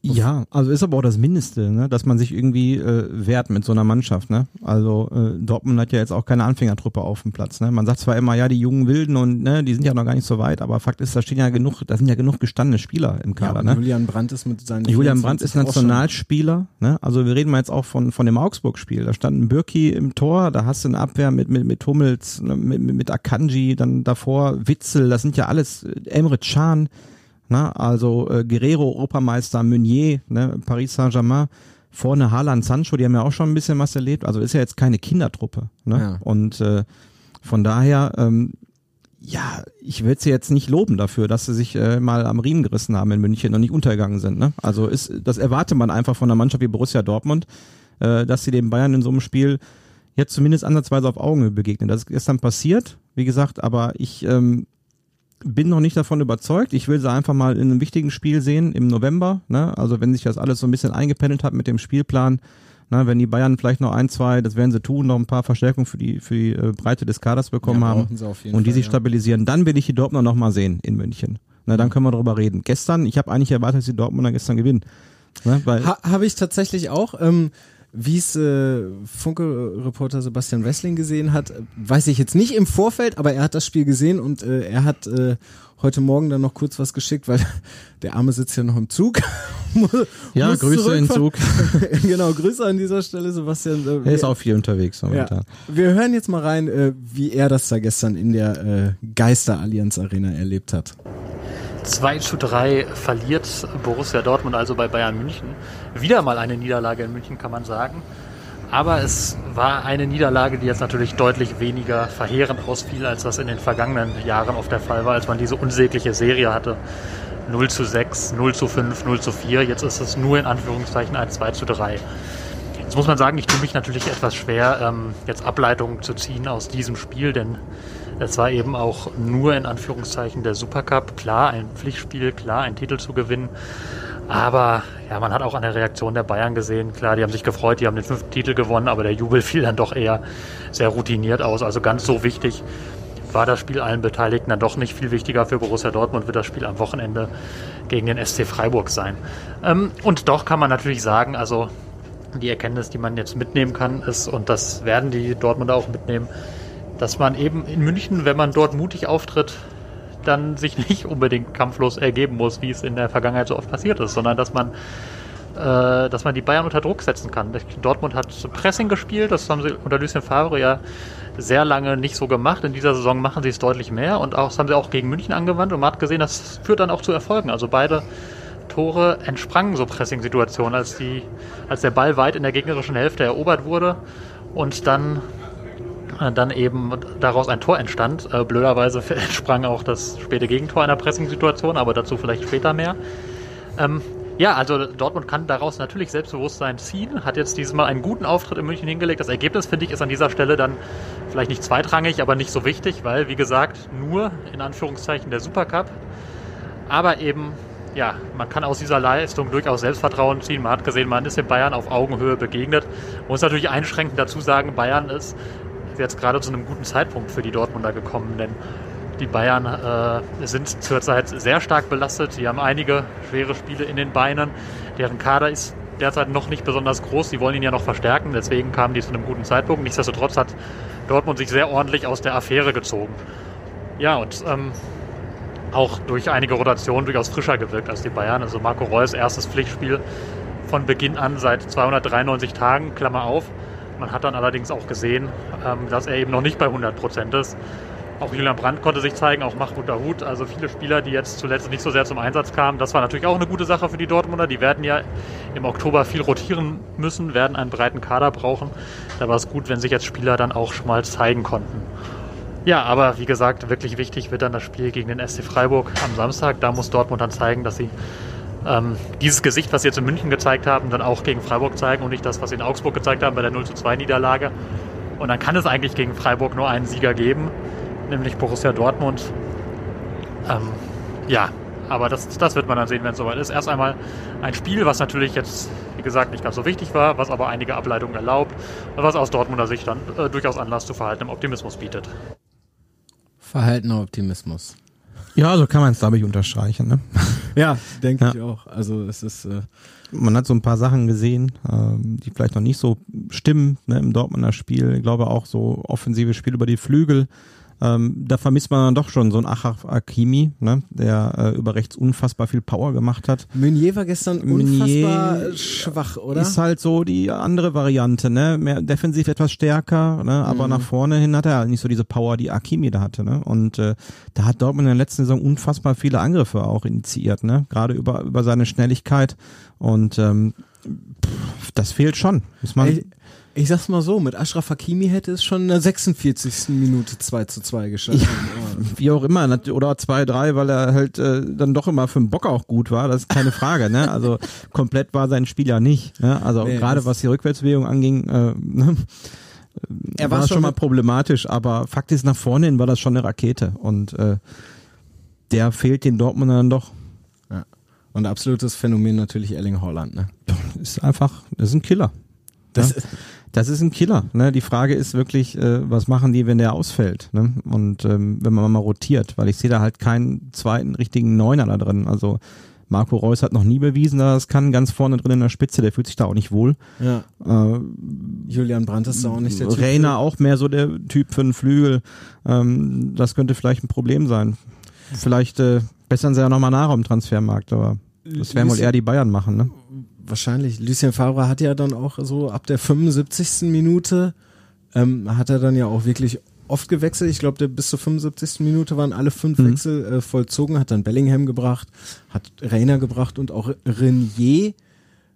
Speaker 3: Ja, also ist aber auch das Mindeste, ne, dass man sich irgendwie äh, wehrt mit so einer Mannschaft. Ne? Also äh, Dortmund hat ja jetzt auch keine Anfängertruppe auf dem Platz. Ne? Man sagt zwar immer, ja, die jungen Wilden und ne, die sind ja noch gar nicht so weit, aber Fakt ist, da stehen ja genug, da sind ja genug gestandene Spieler im
Speaker 1: Ja,
Speaker 3: Kader.
Speaker 1: und
Speaker 3: ne?
Speaker 1: Julian Brandt ist mit seinen
Speaker 3: Julian Brandt ist
Speaker 1: 24 auch schon-
Speaker 3: Nationalspieler, ne? Also wir reden mal jetzt auch von, von dem Augsburg-Spiel. Da stand ein Birki im Tor, da hast du eine Abwehr mit, mit, mit Hummels, ne? mit, mit, mit Akanji, dann davor Witzel, das sind ja alles äh, Emre Can, ne? Also äh, Guerrero, Europameister, Meunier, ne? Paris Saint-Germain, vorne Haaland, Sancho, die haben ja auch schon ein bisschen was erlebt. Also ist ja jetzt keine Kindertruppe, ne?
Speaker 1: Ja.
Speaker 3: Und äh, von daher, ähm, ja, ich will sie jetzt nicht loben dafür, dass sie sich äh, mal am Riemen gerissen haben in München und nicht untergegangen sind. Ne? Also ist, das erwartet man einfach von einer Mannschaft wie Borussia Dortmund, äh, dass sie den Bayern in so einem Spiel jetzt zumindest ansatzweise auf Augenhöhe begegnen. Das ist gestern passiert, wie gesagt, aber ich ähm, bin noch nicht davon überzeugt. Ich will sie einfach mal in einem wichtigen Spiel sehen im November. Ne? Also wenn sich das alles so ein bisschen eingependelt hat mit dem Spielplan, Na, wenn die Bayern vielleicht noch ein, zwei, das werden sie tun, noch ein paar Verstärkungen für die, für die äh, Breite des Kaders bekommen
Speaker 1: Ja,
Speaker 3: haben und die
Speaker 1: Fall,
Speaker 3: sich
Speaker 1: ja.
Speaker 3: stabilisieren, dann will ich die Dortmunder noch mal sehen in München. Na, dann können wir darüber reden. Gestern, ich habe eigentlich erwartet, dass die Dortmunder gestern gewinnen. Ne,
Speaker 1: Ha, Habe ich tatsächlich auch. Ähm, wie es äh, Funke-Reporter Sebastian Wessling gesehen hat, weiß ich jetzt nicht im Vorfeld, aber er hat das Spiel gesehen und äh, er hat äh, heute Morgen dann noch kurz was geschickt, weil der Arme sitzt ja noch im Zug.
Speaker 3: Ja, Grüße in. Zug.
Speaker 1: genau, Grüße an dieser Stelle, Sebastian. Äh,
Speaker 3: Er ist auch viel unterwegs
Speaker 1: ja.
Speaker 3: momentan.
Speaker 1: Wir hören jetzt mal rein, äh, wie er das da gestern in der äh, Geister-Allianz Arena erlebt hat.
Speaker 9: 2 zu 3 verliert Borussia Dortmund also bei Bayern München. Wieder mal eine Niederlage in München, kann man sagen. Aber es war eine Niederlage, die jetzt natürlich deutlich weniger verheerend ausfiel, als das in den vergangenen Jahren oft der Fall war, als man diese unsägliche Serie hatte. 0 zu 6, 0 zu 5, 0 zu 4. Jetzt ist es nur in Anführungszeichen ein 2 zu 3. Jetzt muss man sagen, ich tue mich natürlich etwas schwer, ähm, jetzt Ableitungen zu ziehen aus diesem Spiel, denn es war eben auch nur in Anführungszeichen der Supercup. Klar, ein Pflichtspiel, klar, ein Titel zu gewinnen. Aber ja, man hat auch an der Reaktion der Bayern gesehen, klar, die haben sich gefreut, die haben den fünften Titel gewonnen, aber der Jubel fiel dann doch eher sehr routiniert aus. Also ganz so wichtig war das Spiel allen Beteiligten dann doch nicht. Viel wichtiger für Borussia Dortmund wird das Spiel am Wochenende gegen den SC Freiburg sein. Ähm, und doch kann man natürlich sagen, also die Erkenntnis, die man jetzt mitnehmen kann, ist, und das werden die Dortmunder auch mitnehmen, dass man eben in München, wenn man dort mutig auftritt, dann sich nicht unbedingt kampflos ergeben muss, wie es in der Vergangenheit so oft passiert ist, sondern dass man äh, dass man die Bayern unter Druck setzen kann. Dortmund hat Pressing gespielt, das haben sie unter Lucien Favre ja sehr lange nicht so gemacht. In dieser Saison machen sie es deutlich mehr und auch, das haben sie auch gegen München angewandt und man hat gesehen, das führt dann auch zu Erfolgen. Also beide Tore entsprangen so Pressing-Situationen, als, als der Ball weit in der gegnerischen Hälfte erobert wurde und dann, dann eben daraus ein Tor entstand. Äh, blöderweise entsprang auch das späte Gegentor einer Pressing-Situation, aber dazu vielleicht später mehr. Ähm, ja, also Dortmund kann daraus natürlich Selbstbewusstsein ziehen, hat jetzt dieses Mal einen guten Auftritt in München hingelegt. Das Ergebnis, finde ich, ist an dieser Stelle dann vielleicht nicht zweitrangig, aber nicht so wichtig, weil, wie gesagt, nur in Anführungszeichen der Supercup. Aber eben, ja, man kann aus dieser Leistung durchaus Selbstvertrauen ziehen. Man hat gesehen, man ist in Bayern auf Augenhöhe begegnet. Man muss natürlich einschränkend dazu sagen, Bayern ist jetzt gerade zu einem guten Zeitpunkt für die Dortmunder gekommen, denn die Bayern äh, sind zurzeit sehr stark belastet. Sie haben einige schwere Spiele in den Beinen. Deren Kader ist derzeit noch nicht besonders groß. Sie wollen ihn ja noch verstärken. Deswegen kamen die zu einem guten Zeitpunkt. Nichtsdestotrotz hat Dortmund sich sehr ordentlich aus der Affäre gezogen. Ja, und ähm, auch durch einige Rotationen durchaus frischer gewirkt als die Bayern. Also Marco Reus erstes Pflichtspiel von Beginn an seit 293 Tagen, Klammer auf. Man hat dann allerdings auch gesehen, ähm, dass er eben noch nicht bei 100 Prozent ist. Auch Julian Brandt konnte sich zeigen, auch Mahmoud Dahoud, also viele Spieler, die jetzt zuletzt nicht so sehr zum Einsatz kamen. Das war natürlich auch eine gute Sache für die Dortmunder. Die werden ja im Oktober viel rotieren müssen, werden einen breiten Kader brauchen. Da war es gut, wenn sich jetzt Spieler dann auch schon mal zeigen konnten. Ja, aber wie gesagt, wirklich wichtig wird dann das Spiel gegen den SC Freiburg am Samstag. Da muss Dortmund dann zeigen, dass sie ähm, dieses Gesicht, was sie jetzt in München gezeigt haben, dann auch gegen Freiburg zeigen und nicht das, was sie in Augsburg gezeigt haben bei der 0 zu 2 Niederlage. Und dann kann es eigentlich gegen Freiburg nur einen Sieger geben, nämlich Borussia Dortmund. Ähm, ja, aber das, das wird man dann sehen, wenn es soweit ist. Erst einmal ein Spiel, was natürlich jetzt, wie gesagt, nicht ganz so wichtig war, was aber einige Ableitungen erlaubt was aus Dortmunder Sicht dann äh, durchaus Anlass zu verhaltenem Optimismus bietet.
Speaker 1: Verhaltener Optimismus.
Speaker 3: Ja, so kann man es, glaube ich, unterstreichen. Ne?
Speaker 1: Ja, denke
Speaker 3: Ja.
Speaker 1: ich auch. Also es ist äh,
Speaker 3: Man hat so ein paar Sachen gesehen, ähm, die vielleicht noch nicht so stimmen ne, im Dortmunder Spiel. Ich glaube auch so offensive Spiel über die Flügel. Ähm, da vermisst man dann doch schon so einen Achraf Hakimi, ne, der äh, über rechts unfassbar viel Power gemacht hat.
Speaker 1: Meunier war gestern
Speaker 3: Meunier
Speaker 1: unfassbar schwach, oder?
Speaker 3: Ist halt so die andere Variante, ne? Mehr defensiv etwas stärker, ne? Aber
Speaker 1: Mhm.
Speaker 3: nach vorne hin hat er halt nicht so diese Power, die Akimi da hatte, ne? Und äh, da hat Dortmund in der letzten Saison unfassbar viele Angriffe auch initiiert, ne? Gerade über über seine Schnelligkeit und ähm, pff, das fehlt schon. Muss man
Speaker 1: ich, ich sag's mal so, mit Ashraf Hakimi hätte es schon in der 46. Minute 2 zu 2 geschafft.
Speaker 3: wie auch immer, oder zwei, drei, weil er halt äh, dann doch immer für den Bock auch gut war, das ist keine Frage, ne? Also komplett war sein Spiel ja nicht, ne? Also
Speaker 1: Nee,
Speaker 3: gerade was die Rückwärtsbewegung anging, äh, ne?
Speaker 1: Er
Speaker 3: war
Speaker 1: war
Speaker 3: das schon
Speaker 1: schon
Speaker 3: mal problematisch, aber Fakt ist, nach vorne hin war das schon eine Rakete und äh, der fehlt den Dortmundern doch.
Speaker 1: Ja. Und absolutes Phänomen natürlich Erling Haaland, ne?
Speaker 3: Ist einfach, das ist ein Killer.
Speaker 1: Das,
Speaker 3: ja. Das ist ein Killer. Ne? Die Frage ist wirklich, äh, was machen die, wenn der ausfällt? Ne? Und ähm, wenn man mal rotiert, weil ich sehe da halt keinen zweiten richtigen Neuner da drin. Also Marco Reus hat noch nie bewiesen, dass er das kann, ganz vorne drin in der Spitze, der fühlt sich da auch nicht wohl.
Speaker 1: ja.
Speaker 3: Äh,
Speaker 1: Julian Brandt ist da auch nicht der Typ.
Speaker 3: Rainer auch mehr so der Typ für einen Flügel. Ähm, das könnte vielleicht ein Problem sein. Vielleicht äh, bessern sie ja nochmal nach am Transfermarkt, aber das werden wohl eher die Bayern machen, ne?
Speaker 1: Wahrscheinlich. Lucien Favre hat ja dann auch so ab der 75. Minute ähm, hat er dann ja auch wirklich oft gewechselt. Ich glaube, der bis zur 75. Minute waren alle fünf
Speaker 3: Mhm.
Speaker 1: Wechsel äh, vollzogen, hat dann Bellingham gebracht, hat Reiner gebracht und auch Renier.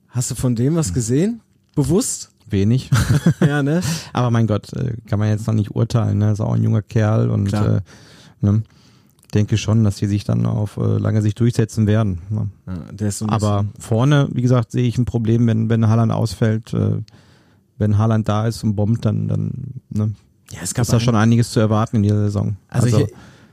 Speaker 1: Hast du von dem was gesehen? Bewusst?
Speaker 3: Wenig.
Speaker 1: Ja, ne?
Speaker 3: Aber mein Gott, äh, kann man jetzt noch nicht urteilen, ne? Ist auch ein junger Kerl und
Speaker 1: Klar.
Speaker 3: äh, ne? Denke schon, dass die sich dann auf äh, lange Sicht durchsetzen werden. Ne?
Speaker 1: Ja,
Speaker 3: Aber vorne, wie gesagt, sehe ich ein Problem, wenn, wenn Haaland ausfällt. Äh, wenn Haaland da ist und bombt, dann, dann ne?
Speaker 1: Ja, es gab
Speaker 3: ist da schon einiges zu erwarten in dieser Saison.
Speaker 1: Also, ich,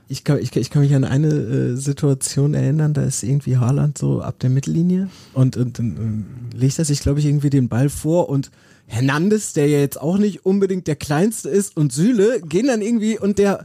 Speaker 1: ich, kann, ich, ich kann mich an eine äh, Situation erinnern, da ist irgendwie Haaland so ab der Mittellinie und, und dann legt er sich, glaube ich, irgendwie den Ball vor und Hernandez, der ja jetzt auch nicht unbedingt der Kleinste ist und Süle gehen dann irgendwie und der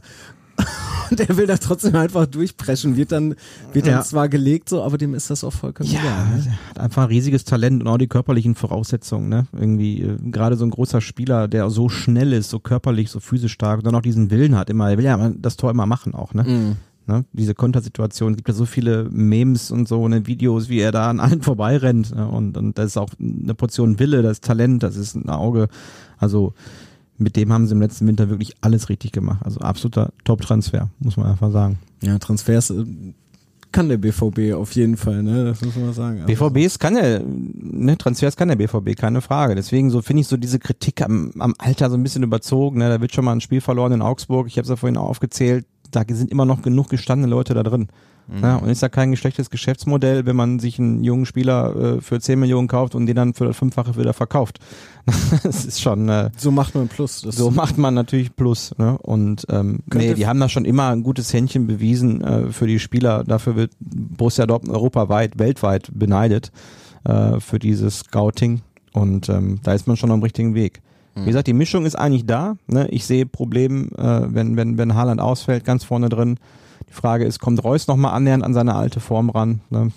Speaker 1: der will da trotzdem einfach durchpreschen, wird dann, wird dann
Speaker 3: Ja.
Speaker 1: zwar gelegt so, aber dem ist das auch vollkommen
Speaker 3: Ja,
Speaker 1: egal. Ne?
Speaker 3: er hat einfach ein riesiges Talent und auch die körperlichen Voraussetzungen. Ne? Irgendwie äh, gerade so ein großer Spieler, der so schnell ist, so körperlich, so physisch stark und dann auch diesen Willen hat, immer, er will ja das Tor immer machen auch. Ne?
Speaker 1: Mhm.
Speaker 3: Ne? Diese Kontersituation, es gibt ja so viele Memes und so, ne, Videos, wie er da an allen vorbeirennt. Ne? Und, und das ist auch eine Portion Wille, das ist Talent, das ist ein Auge. Also mit dem haben sie im letzten Winter wirklich alles richtig gemacht. Also absoluter Top-Transfer, muss man einfach sagen.
Speaker 1: Ja, Transfers äh, kann der BVB auf jeden Fall, ne? Das muss man sagen. Also-
Speaker 3: BVBs kann der, ne, Transfers kann der BVB, keine Frage. Deswegen so finde ich so diese Kritik am, am Alter so ein bisschen überzogen. Ne? Da wird schon mal ein Spiel verloren in Augsburg. Ich habe es ja vorhin aufgezählt. Da sind immer noch genug gestandene Leute da drin. Ja, und ist ja kein schlechtes Geschäftsmodell, wenn man sich einen jungen Spieler äh, für 10 Millionen kauft und den dann für das Fünffache wieder verkauft. das ist schon, äh,
Speaker 1: So macht man Plus.
Speaker 3: So macht man natürlich Plus. Ne? Und ähm, nee, die haben da schon immer ein gutes Händchen bewiesen äh, für die Spieler. Dafür wird Borussia Dortmund europaweit, weltweit beneidet äh, für dieses Scouting. Und ähm, da ist man schon am richtigen Weg. Wie gesagt, die Mischung ist eigentlich da. Ne? Ich sehe Probleme, äh, wenn, wenn, wenn Haaland ausfällt, ganz vorne drin. Die Frage ist, kommt Reus nochmal annähernd an seine alte Form ran? Ne?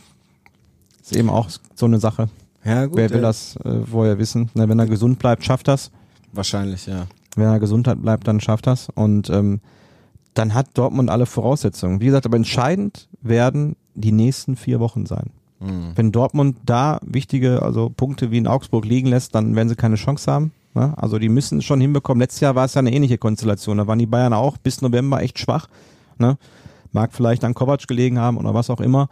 Speaker 3: Ist eben auch so eine Sache.
Speaker 1: ja, gut.
Speaker 3: Wer will
Speaker 1: äh,
Speaker 3: das äh, vorher wissen? Ne? Wenn er gesund bleibt, schafft das
Speaker 1: Wahrscheinlich, ja.
Speaker 3: wenn er Gesundheit bleibt, dann schafft das. Und ähm, dann hat Dortmund alle Voraussetzungen. Wie gesagt, aber entscheidend werden die nächsten vier Wochen sein. Wenn Dortmund da wichtige, also Punkte wie in Augsburg liegen lässt, dann werden sie keine Chance haben. Ne? Also die müssen es schon hinbekommen. Letztes Jahr war es ja eine ähnliche Konstellation. Da waren die Bayern auch bis November echt schwach. Ne? Mag vielleicht an Kovac gelegen haben oder was auch immer.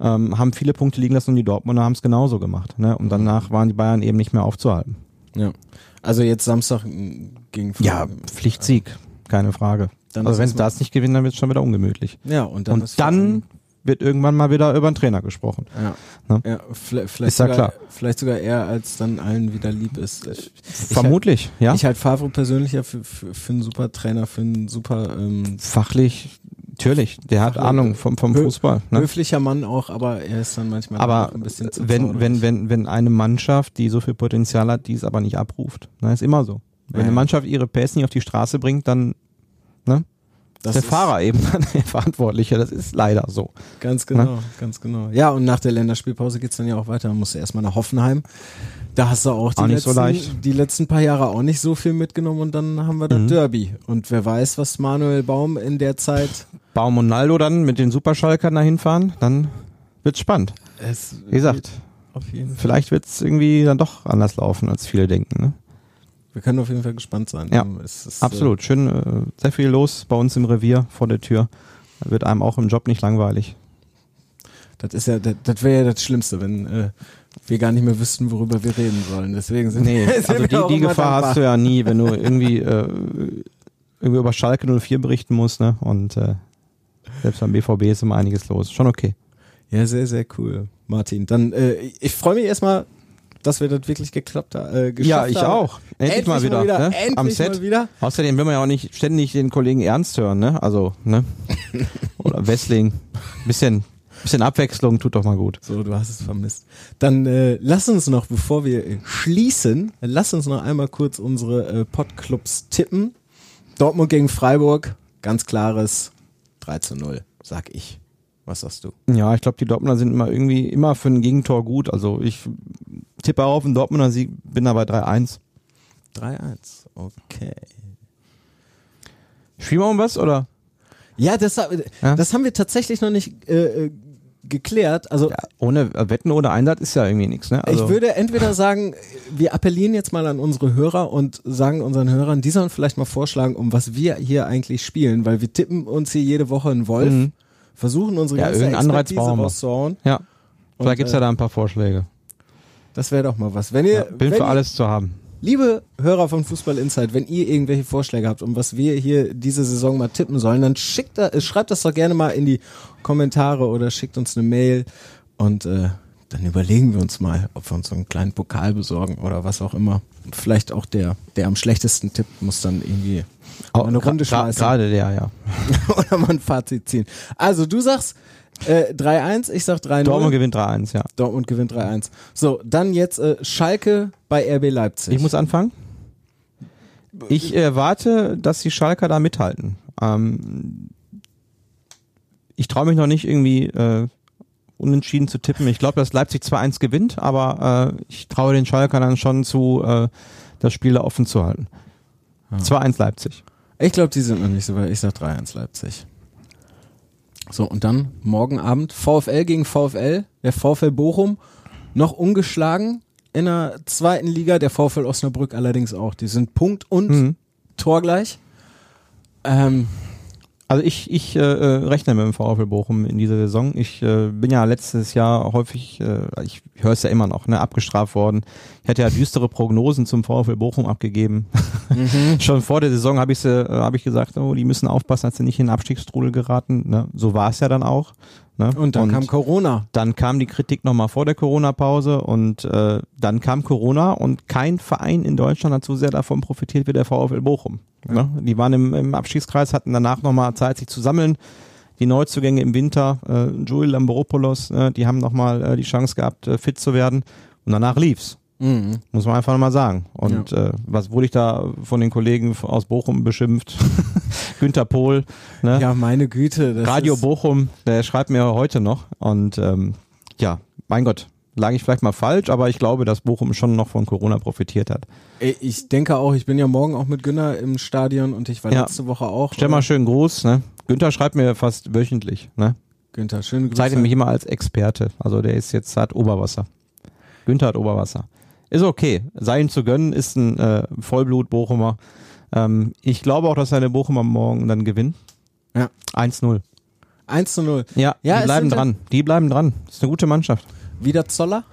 Speaker 3: Ähm, haben viele Punkte liegen lassen und die Dortmunder haben es genauso gemacht. Ne? Und danach waren die Bayern eben nicht mehr aufzuhalten.
Speaker 1: Ja. Also jetzt Samstag m, gegen
Speaker 3: Ja, Pflichtsieg, keine Frage.
Speaker 1: Dann
Speaker 3: also wenn sie das nicht gewinnen, dann wird es schon wieder ungemütlich.
Speaker 1: Ja, und dann
Speaker 3: Und dann wird irgendwann mal wieder über den Trainer gesprochen.
Speaker 1: Ja.
Speaker 3: Ne?
Speaker 1: Ja, vielleicht, vielleicht,
Speaker 3: Ist ja
Speaker 1: sogar,
Speaker 3: klar.
Speaker 1: vielleicht sogar eher, als dann allen wieder lieb ist. Ich, ich
Speaker 3: Vermutlich, ja.
Speaker 1: Halt, ich halte Favre persönlich ja für, für, für einen super Trainer, für einen super ähm,
Speaker 3: Fachlich, natürlich. Der hat
Speaker 1: Fachlich,
Speaker 3: Ahnung vom, vom Fußball. Ne?
Speaker 1: höflicher Mann auch, aber er ist dann manchmal
Speaker 3: Aber
Speaker 1: ein bisschen zu
Speaker 3: wenn, wenn, wenn, wenn eine Mannschaft, die so viel Potenzial hat, die es aber nicht abruft, ne, ist immer so. Wenn
Speaker 1: Ja.
Speaker 3: eine Mannschaft ihre Pässe nicht auf die Straße bringt, dann ne,
Speaker 1: das
Speaker 3: ist der Fahrer eben dann der Verantwortliche. Das ist leider so.
Speaker 1: Ganz genau, ganz genau. Ja, und nach der Länderspielpause geht's dann ja auch weiter. Man muss erstmal nach Hoffenheim. Da hast du auch die,
Speaker 3: Auch so
Speaker 1: letzten,
Speaker 3: leicht.
Speaker 1: die letzten paar Jahre auch nicht so viel mitgenommen und dann haben wir das
Speaker 3: Mhm.
Speaker 1: Derby. Und wer weiß, was Manuel Baum in der Zeit.
Speaker 3: Baum und Naldo dann mit den Superschalkern dahin fahren, dann wird's spannend.
Speaker 1: Es
Speaker 3: Wie gesagt,
Speaker 1: auf jeden Fall.
Speaker 3: vielleicht wird's irgendwie dann doch anders laufen, als viele denken. Ne?
Speaker 1: Wir können auf jeden Fall gespannt sein.
Speaker 3: Ja,
Speaker 1: ist,
Speaker 3: Absolut, schön, äh, sehr viel los bei uns im Revier vor der Tür. Da wird einem auch im Job nicht langweilig.
Speaker 1: Äh, das ist ja, das, das wäre ja das Schlimmste, wenn äh, wir gar nicht mehr wüssten, worüber wir reden sollen. Deswegen sind,
Speaker 3: Nee,
Speaker 1: sind
Speaker 3: also
Speaker 1: auch
Speaker 3: die, die Gefahr
Speaker 1: dankbar.
Speaker 3: hast du ja nie, wenn du irgendwie, äh, irgendwie über Schalke 04 berichten musst, ne? Und äh, selbst beim BVB ist immer einiges los. Schon okay.
Speaker 1: Ja, sehr, sehr cool, Martin. Dann, äh, ich freue mich erstmal, dass wir das wirklich geklappt haben. Äh, geschafft
Speaker 3: Ja, ich
Speaker 1: haben.
Speaker 3: auch. Endlich, mal wieder. ne?
Speaker 1: Endlich
Speaker 3: Am Set.
Speaker 1: mal wieder.
Speaker 3: Außerdem will man ja auch nicht ständig den Kollegen ernst hören, ne? Also, ne? Oder Wessling. Bisschen Bisschen Abwechslung tut doch mal gut.
Speaker 1: So, du hast es vermisst. Dann äh, lass uns noch, bevor wir schließen, lass uns noch einmal kurz unsere äh, Podclubs tippen. Dortmund gegen Freiburg, ganz klares 3 zu 0, sag ich. Was sagst du?
Speaker 3: Ja, ich glaube, die Dortmunder sind immer irgendwie immer für ein Gegentor gut. Also ich tippe auf einen Dortmunder Sieg, bin dabei 3-1.
Speaker 1: 3-1, okay.
Speaker 3: Spielen wir um was oder?
Speaker 1: Ja, das,
Speaker 3: Ja?
Speaker 1: das haben wir tatsächlich noch nicht äh, äh, geklärt. Also
Speaker 3: Ja, ohne äh, Wetten oder Einsatz ist ja irgendwie nichts. Ne? Also,
Speaker 1: ich würde entweder sagen, wir appellieren jetzt mal an unsere Hörer und sagen unseren Hörern, die sollen vielleicht mal vorschlagen, um was wir hier eigentlich spielen, weil wir tippen uns hier jede Woche einen Wolf,
Speaker 3: Mhm.
Speaker 1: Versuchen unsere
Speaker 3: Ja,
Speaker 1: ganze
Speaker 3: Anreiz
Speaker 1: rauszuhauen.
Speaker 3: ja, vielleicht gibt's
Speaker 1: äh,
Speaker 3: ja da ein paar Vorschläge.
Speaker 1: Das wäre doch mal was. Wenn ihr,
Speaker 3: Ja, bin
Speaker 1: wenn
Speaker 3: für
Speaker 1: ihr-
Speaker 3: alles zu haben.
Speaker 1: Liebe Hörer von Fußball Insight, wenn ihr irgendwelche Vorschläge habt, um was wir hier diese Saison mal tippen sollen, dann schickt da, äh, schreibt das doch gerne mal in die Kommentare oder schickt uns eine Mail und äh, dann überlegen wir uns mal, ob wir uns so einen kleinen Pokal besorgen oder was auch immer. Vielleicht auch der, der am schlechtesten tippt, muss dann irgendwie eine Runde schmeißen
Speaker 3: Gerade der, ja.
Speaker 1: oder mal ein Fazit ziehen. Also du sagst äh, 3-1, ich sag 3-0.
Speaker 3: Dortmund gewinnt 3-1, ja.
Speaker 1: Dortmund gewinnt 3-1. So, dann jetzt äh, Schalke bei RB Leipzig.
Speaker 3: Ich muss anfangen. Ich erwarte, dass die Schalker da mithalten. Ähm, ich traue mich noch nicht irgendwie äh, unentschieden zu tippen. Ich glaube, dass Leipzig 2-1 gewinnt, aber äh, ich traue den Schalkern dann schon zu, äh, das Spiel da offen zu halten. 2-1 Leipzig.
Speaker 1: Ich glaube, die sind noch nicht so weit. Ich sag 3-1 Leipzig. So, und dann morgen Abend VfL gegen VfL. Der VfL Bochum noch ungeschlagen in der zweiten Liga. Der VfL Osnabrück allerdings auch. Die sind Punkt und
Speaker 3: Mhm.
Speaker 1: Tor gleich. Ähm,
Speaker 3: Also ich, ich äh, äh, rechne mit dem VfL Bochum in dieser Saison. Ich äh, bin ja letztes Jahr häufig, äh, ich höre es ja immer noch, ne, abgestraft worden. Ich hatte ja düstere Prognosen zum VfL Bochum abgegeben. Schon vor der Saison habe ich äh, habe ich gesagt, oh, die müssen aufpassen, dass sie nicht in den Abstiegstrudel geraten. Ne? So war es ja dann auch. Ne?
Speaker 1: und dann kam Corona.
Speaker 3: Dann kam die Kritik nochmal vor der Corona-Pause und äh, dann kam Corona und kein Verein in Deutschland hat so sehr davon profitiert wie der VfL Bochum. Ne? Die waren im, im Abstiegskreis, hatten danach nochmal Zeit, sich zu sammeln. Die Neuzugänge im Winter, äh, Joel Lamboropoulos, äh, die haben nochmal äh, die Chance gehabt, äh, fit zu werden und danach lief's.
Speaker 1: Mhm.
Speaker 3: Muss man einfach nochmal sagen. Und äh, was wurde ich da von den Kollegen aus Bochum beschimpft? Günter Pohl, ne?
Speaker 1: Ja, meine Güte.
Speaker 3: Radio Bochum, der schreibt mir heute noch. Und ähm, ja, mein Gott, lag ich vielleicht mal falsch, aber ich glaube, dass Bochum schon noch von Corona profitiert hat.
Speaker 1: Ich denke auch, ich bin ja morgen auch mit Günner im Stadion und ich war
Speaker 3: Ja.
Speaker 1: letzte Woche auch.
Speaker 3: Stell mal schön Gruß, ne? Günther schreibt mir fast wöchentlich, ne?
Speaker 1: Günther, schöne Grüße.
Speaker 3: Zeichnet mich immer als Experte. Also der ist jetzt, hat Oberwasser. Günther hat Oberwasser. Ist okay. Sei ihm zu gönnen, ist ein äh, Vollblut-Bochumer. Ähm, ich glaube auch, dass seine Bochumer morgen dann gewinnen.
Speaker 1: Ja.
Speaker 3: 1-0.
Speaker 1: 1 zu 0.
Speaker 3: Ja,
Speaker 1: Ja,
Speaker 3: die bleiben dran. Die bleiben dran. Ist eine gute Mannschaft.
Speaker 1: Wieder Zoller?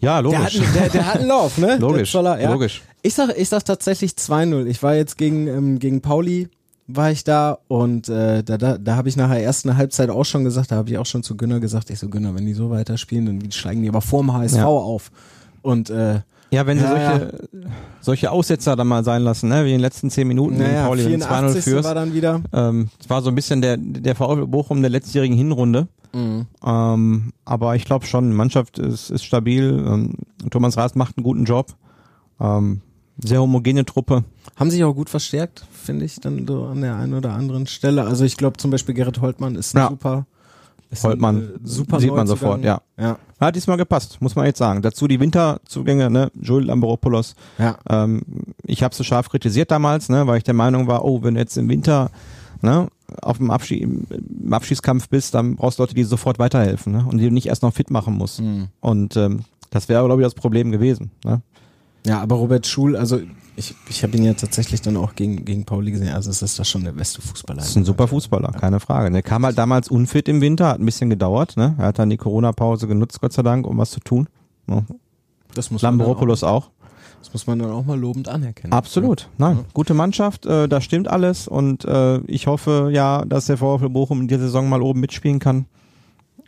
Speaker 3: Ja,
Speaker 1: Der
Speaker 3: logisch.
Speaker 1: hat, der, der hat einen Lauf, ne? Der
Speaker 3: Logisch,
Speaker 1: Zoller, ja.
Speaker 3: logisch.
Speaker 1: Ich sag, ich sag tatsächlich 2-0. Ich war jetzt gegen, ähm, gegen Pauli, war ich da und äh, da, da, da habe ich nachher ersten Halbzeit auch schon gesagt, da habe ich auch schon zu Günner gesagt, ich so Günner, wenn die so weiterspielen, dann steigen die aber vorm HSV
Speaker 3: Ja.
Speaker 1: auf. Und äh,
Speaker 3: Ja, wenn sie
Speaker 1: Ja,
Speaker 3: solche, solche Aussetzer dann mal sein lassen, ne? wie in den letzten zehn Minuten
Speaker 1: naja,
Speaker 3: Pauli, wenn du 2-0
Speaker 1: 84.
Speaker 3: führst.
Speaker 1: war dann wieder.
Speaker 3: Ähm, es war so ein bisschen der, der VfL Bochum der letztjährigen Hinrunde.
Speaker 1: Mhm.
Speaker 3: Ähm, aber ich glaube schon, die Mannschaft ist, ist stabil. Ähm, Thomas Raas macht einen guten Job. Ähm, sehr homogene Truppe.
Speaker 1: Haben sich auch gut verstärkt, finde ich, dann so an der einen oder anderen Stelle. Also ich glaube zum Beispiel Gerrit Holtmann ist
Speaker 3: Ja.
Speaker 1: super. Ist
Speaker 3: Holtmann,
Speaker 1: äh, super
Speaker 3: sieht man sofort, ja.
Speaker 1: Ja.
Speaker 3: Hat diesmal gepasst, muss man jetzt sagen. Dazu die Winterzugänge, ne? Joel Lamboropoulos.
Speaker 1: Ja.
Speaker 3: Ähm, ich habe so scharf kritisiert damals, ne, weil ich der Meinung war, oh, wenn du jetzt im Winter ne, auf dem Abschied, im, Abschießkampf bist, dann brauchst du Leute, die sofort weiterhelfen ne, und die du nicht erst noch fit machen musst.
Speaker 1: Mhm.
Speaker 3: Und ähm, das wäre, glaube ich, das Problem gewesen. Ne?
Speaker 1: Ja, aber Robert Schul, also ich, ich habe ihn ja tatsächlich dann auch gegen, gegen Pauli gesehen. Also es ist das schon der beste Fußballer.
Speaker 3: Das ist ein super Fußballer, keine Frage. Der kam halt damals unfit im Winter, hat ein bisschen gedauert. Ne? Er hat dann die Corona-Pause genutzt, Gott sei Dank, um was zu tun. Ne?
Speaker 1: Das muss, man dann auch,
Speaker 3: auch.
Speaker 1: das muss man dann auch mal lobend anerkennen.
Speaker 3: Absolut. Nein, gute Mannschaft, äh, da stimmt alles und äh, ich hoffe ja, dass der VfL Bochum in dieser Saison mal oben mitspielen kann.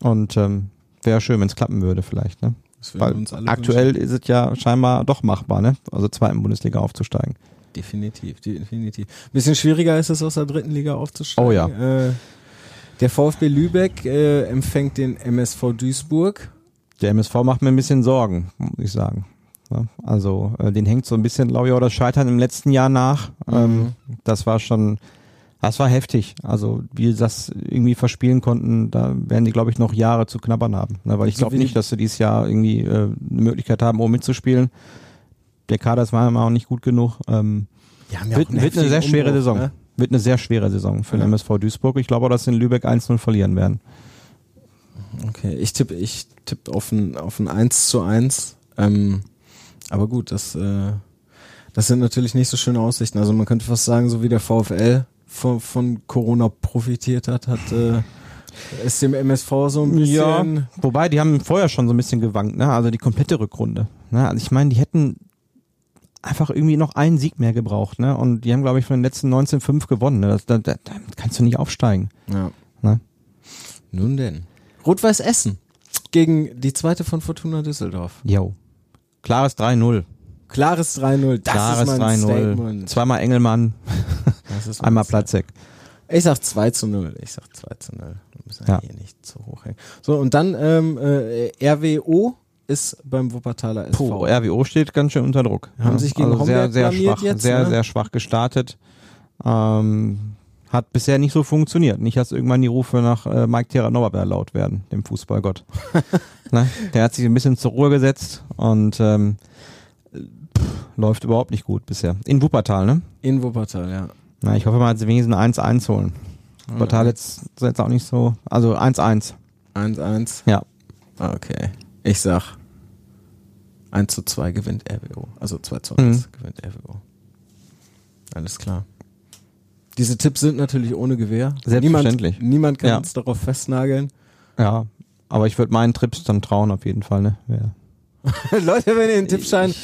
Speaker 3: Und ähm, wäre schön, wenn es klappen würde vielleicht. Ne? Weil aktuell ist es ja scheinbar doch machbar, ne? Also zweiten Bundesliga aufzusteigen.
Speaker 1: wünschen. Definitiv, definitiv. Bisschen schwieriger ist es aus der dritten Liga aufzusteigen.
Speaker 3: Oh ja.
Speaker 1: Äh, Der VfB Lübeck äh, empfängt den MSV Duisburg.
Speaker 3: Der MSV macht mir ein bisschen Sorgen, muss ich sagen. Ja, also äh, den hängt so ein bisschen, glaube ich, auch das Scheitern im letzten Jahr nach. Ähm, das war schon, das war heftig. Also wie sie das irgendwie verspielen konnten, da werden die, glaube ich, noch Jahre zu knabbern haben. Ne? Weil ich glaube nicht, dass sie dieses Jahr irgendwie äh, eine Möglichkeit haben, oben mitzuspielen. Der Kader ist meiner Meinung nach nicht gut genug. Ähm,
Speaker 1: ja
Speaker 3: wird,
Speaker 1: auch
Speaker 3: wird eine sehr schwere
Speaker 1: Umbruch,
Speaker 3: Saison.
Speaker 1: ne?
Speaker 3: Wird eine sehr schwere Saison für den
Speaker 1: Ja.
Speaker 3: MSV Duisburg. Ich glaube auch, dass sie in Lübeck 1-0 verlieren werden.
Speaker 1: Okay, ich tippe ich tipp auf ein, auf ein 1 zu 1. Ähm, aber gut, das, äh, das sind natürlich nicht so schöne Aussichten. Also man könnte fast sagen, so wie der VfL von, von Corona profitiert hat, hat äh, ist dem MSV so ein bisschen...
Speaker 3: Ja, wobei die haben vorher schon so ein bisschen gewankt, ne? Also die komplette Rückrunde. Ne? Also ich meine, die hätten einfach irgendwie noch einen Sieg mehr gebraucht, ne? Und die haben, glaube ich, von den letzten 19-5 gewonnen. Ne? Das, da, da, damit kannst du nicht aufsteigen.
Speaker 1: Ja.
Speaker 3: Ne?
Speaker 1: Nun denn. Rot-Weiß Essen gegen die zweite von Fortuna Düsseldorf.
Speaker 3: Jo. Klares 3-0.
Speaker 1: Klares 3-0. Das
Speaker 3: Klares
Speaker 1: ist mein
Speaker 3: 3-0.
Speaker 1: Statement.
Speaker 3: Zweimal Engelmann, einmal. Platzek.
Speaker 1: Ich sag 2 zu 0. Ich sag 2 zu 0. Wir müssen ja. Hier nicht zu hoch hängen. So, und dann ähm, äh, RWO ist beim Wuppertaler SV.
Speaker 3: Puh, RWO steht ganz schön unter Druck.
Speaker 1: Haben
Speaker 3: Ja,
Speaker 1: sich gegen
Speaker 3: also sehr,
Speaker 1: Homberg
Speaker 3: sehr
Speaker 1: blamiert
Speaker 3: schwach,
Speaker 1: jetzt,
Speaker 3: sehr,
Speaker 1: ne?
Speaker 3: sehr schwach gestartet. Ähm, hat bisher nicht so funktioniert. Nicht, dass irgendwann die Rufe nach äh, Mike Terranova laut werden, dem Fußballgott. ne? Der hat sich ein bisschen zur Ruhe gesetzt und ähm, pff, läuft überhaupt nicht gut bisher. In Wuppertal, ne?
Speaker 1: In Wuppertal, ja.
Speaker 3: Na, ich hoffe mal, sie wenigstens ein 1-1 holen. Wuppertal jetzt, ist jetzt auch nicht so. Also 1-1.
Speaker 1: 1-1.
Speaker 3: Ja.
Speaker 1: Okay. Ich sag 1 zu 2 gewinnt RWO. Also 2 zu 1
Speaker 3: Mhm.
Speaker 1: gewinnt RWO. Alles klar. Diese Tipps sind natürlich ohne Gewehr.
Speaker 3: Selbstverständlich.
Speaker 1: Niemand, niemand kann
Speaker 3: Ja.
Speaker 1: uns darauf festnageln.
Speaker 3: Ja. Aber ich würde meinen Trips dann trauen auf jeden Fall, ne? Ja.
Speaker 1: Leute, wenn ihr einen Tippschein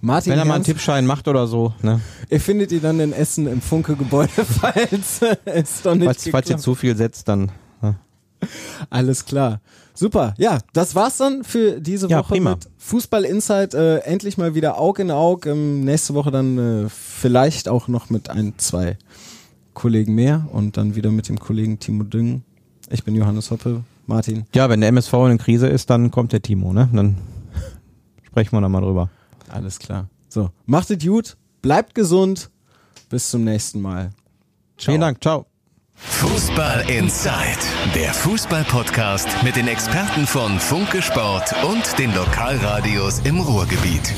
Speaker 1: Martin
Speaker 3: Wenn er mal einen Tippschein macht oder so, ne?
Speaker 1: Ihr findet ihn dann in Essen im Funke-Gebäude, falls es doch nicht
Speaker 3: Falls, falls ihr zu viel setzt, dann. Ne?
Speaker 1: Alles klar. Super. Ja, das war's dann für diese
Speaker 3: Ja,
Speaker 1: Woche
Speaker 3: prima.
Speaker 1: mit Fußball Insight. Äh, endlich mal wieder Aug in Aug. Ähm, nächste Woche dann äh, vielleicht auch noch mit ein, zwei Kollegen mehr und dann wieder mit dem Kollegen Timo Düng. Ich bin Johannes Hoppe. Martin.
Speaker 3: Ja, wenn der MSV in Krise ist, dann kommt der Timo, ne? Dann sprechen wir da mal drüber.
Speaker 1: Alles klar. So, macht es gut, bleibt gesund. Bis zum nächsten Mal.
Speaker 3: Vielen Dank, ciao.
Speaker 5: Fußball Inside, der Fußball-Podcast mit den Experten von Funke Sport und den Lokalradios im Ruhrgebiet.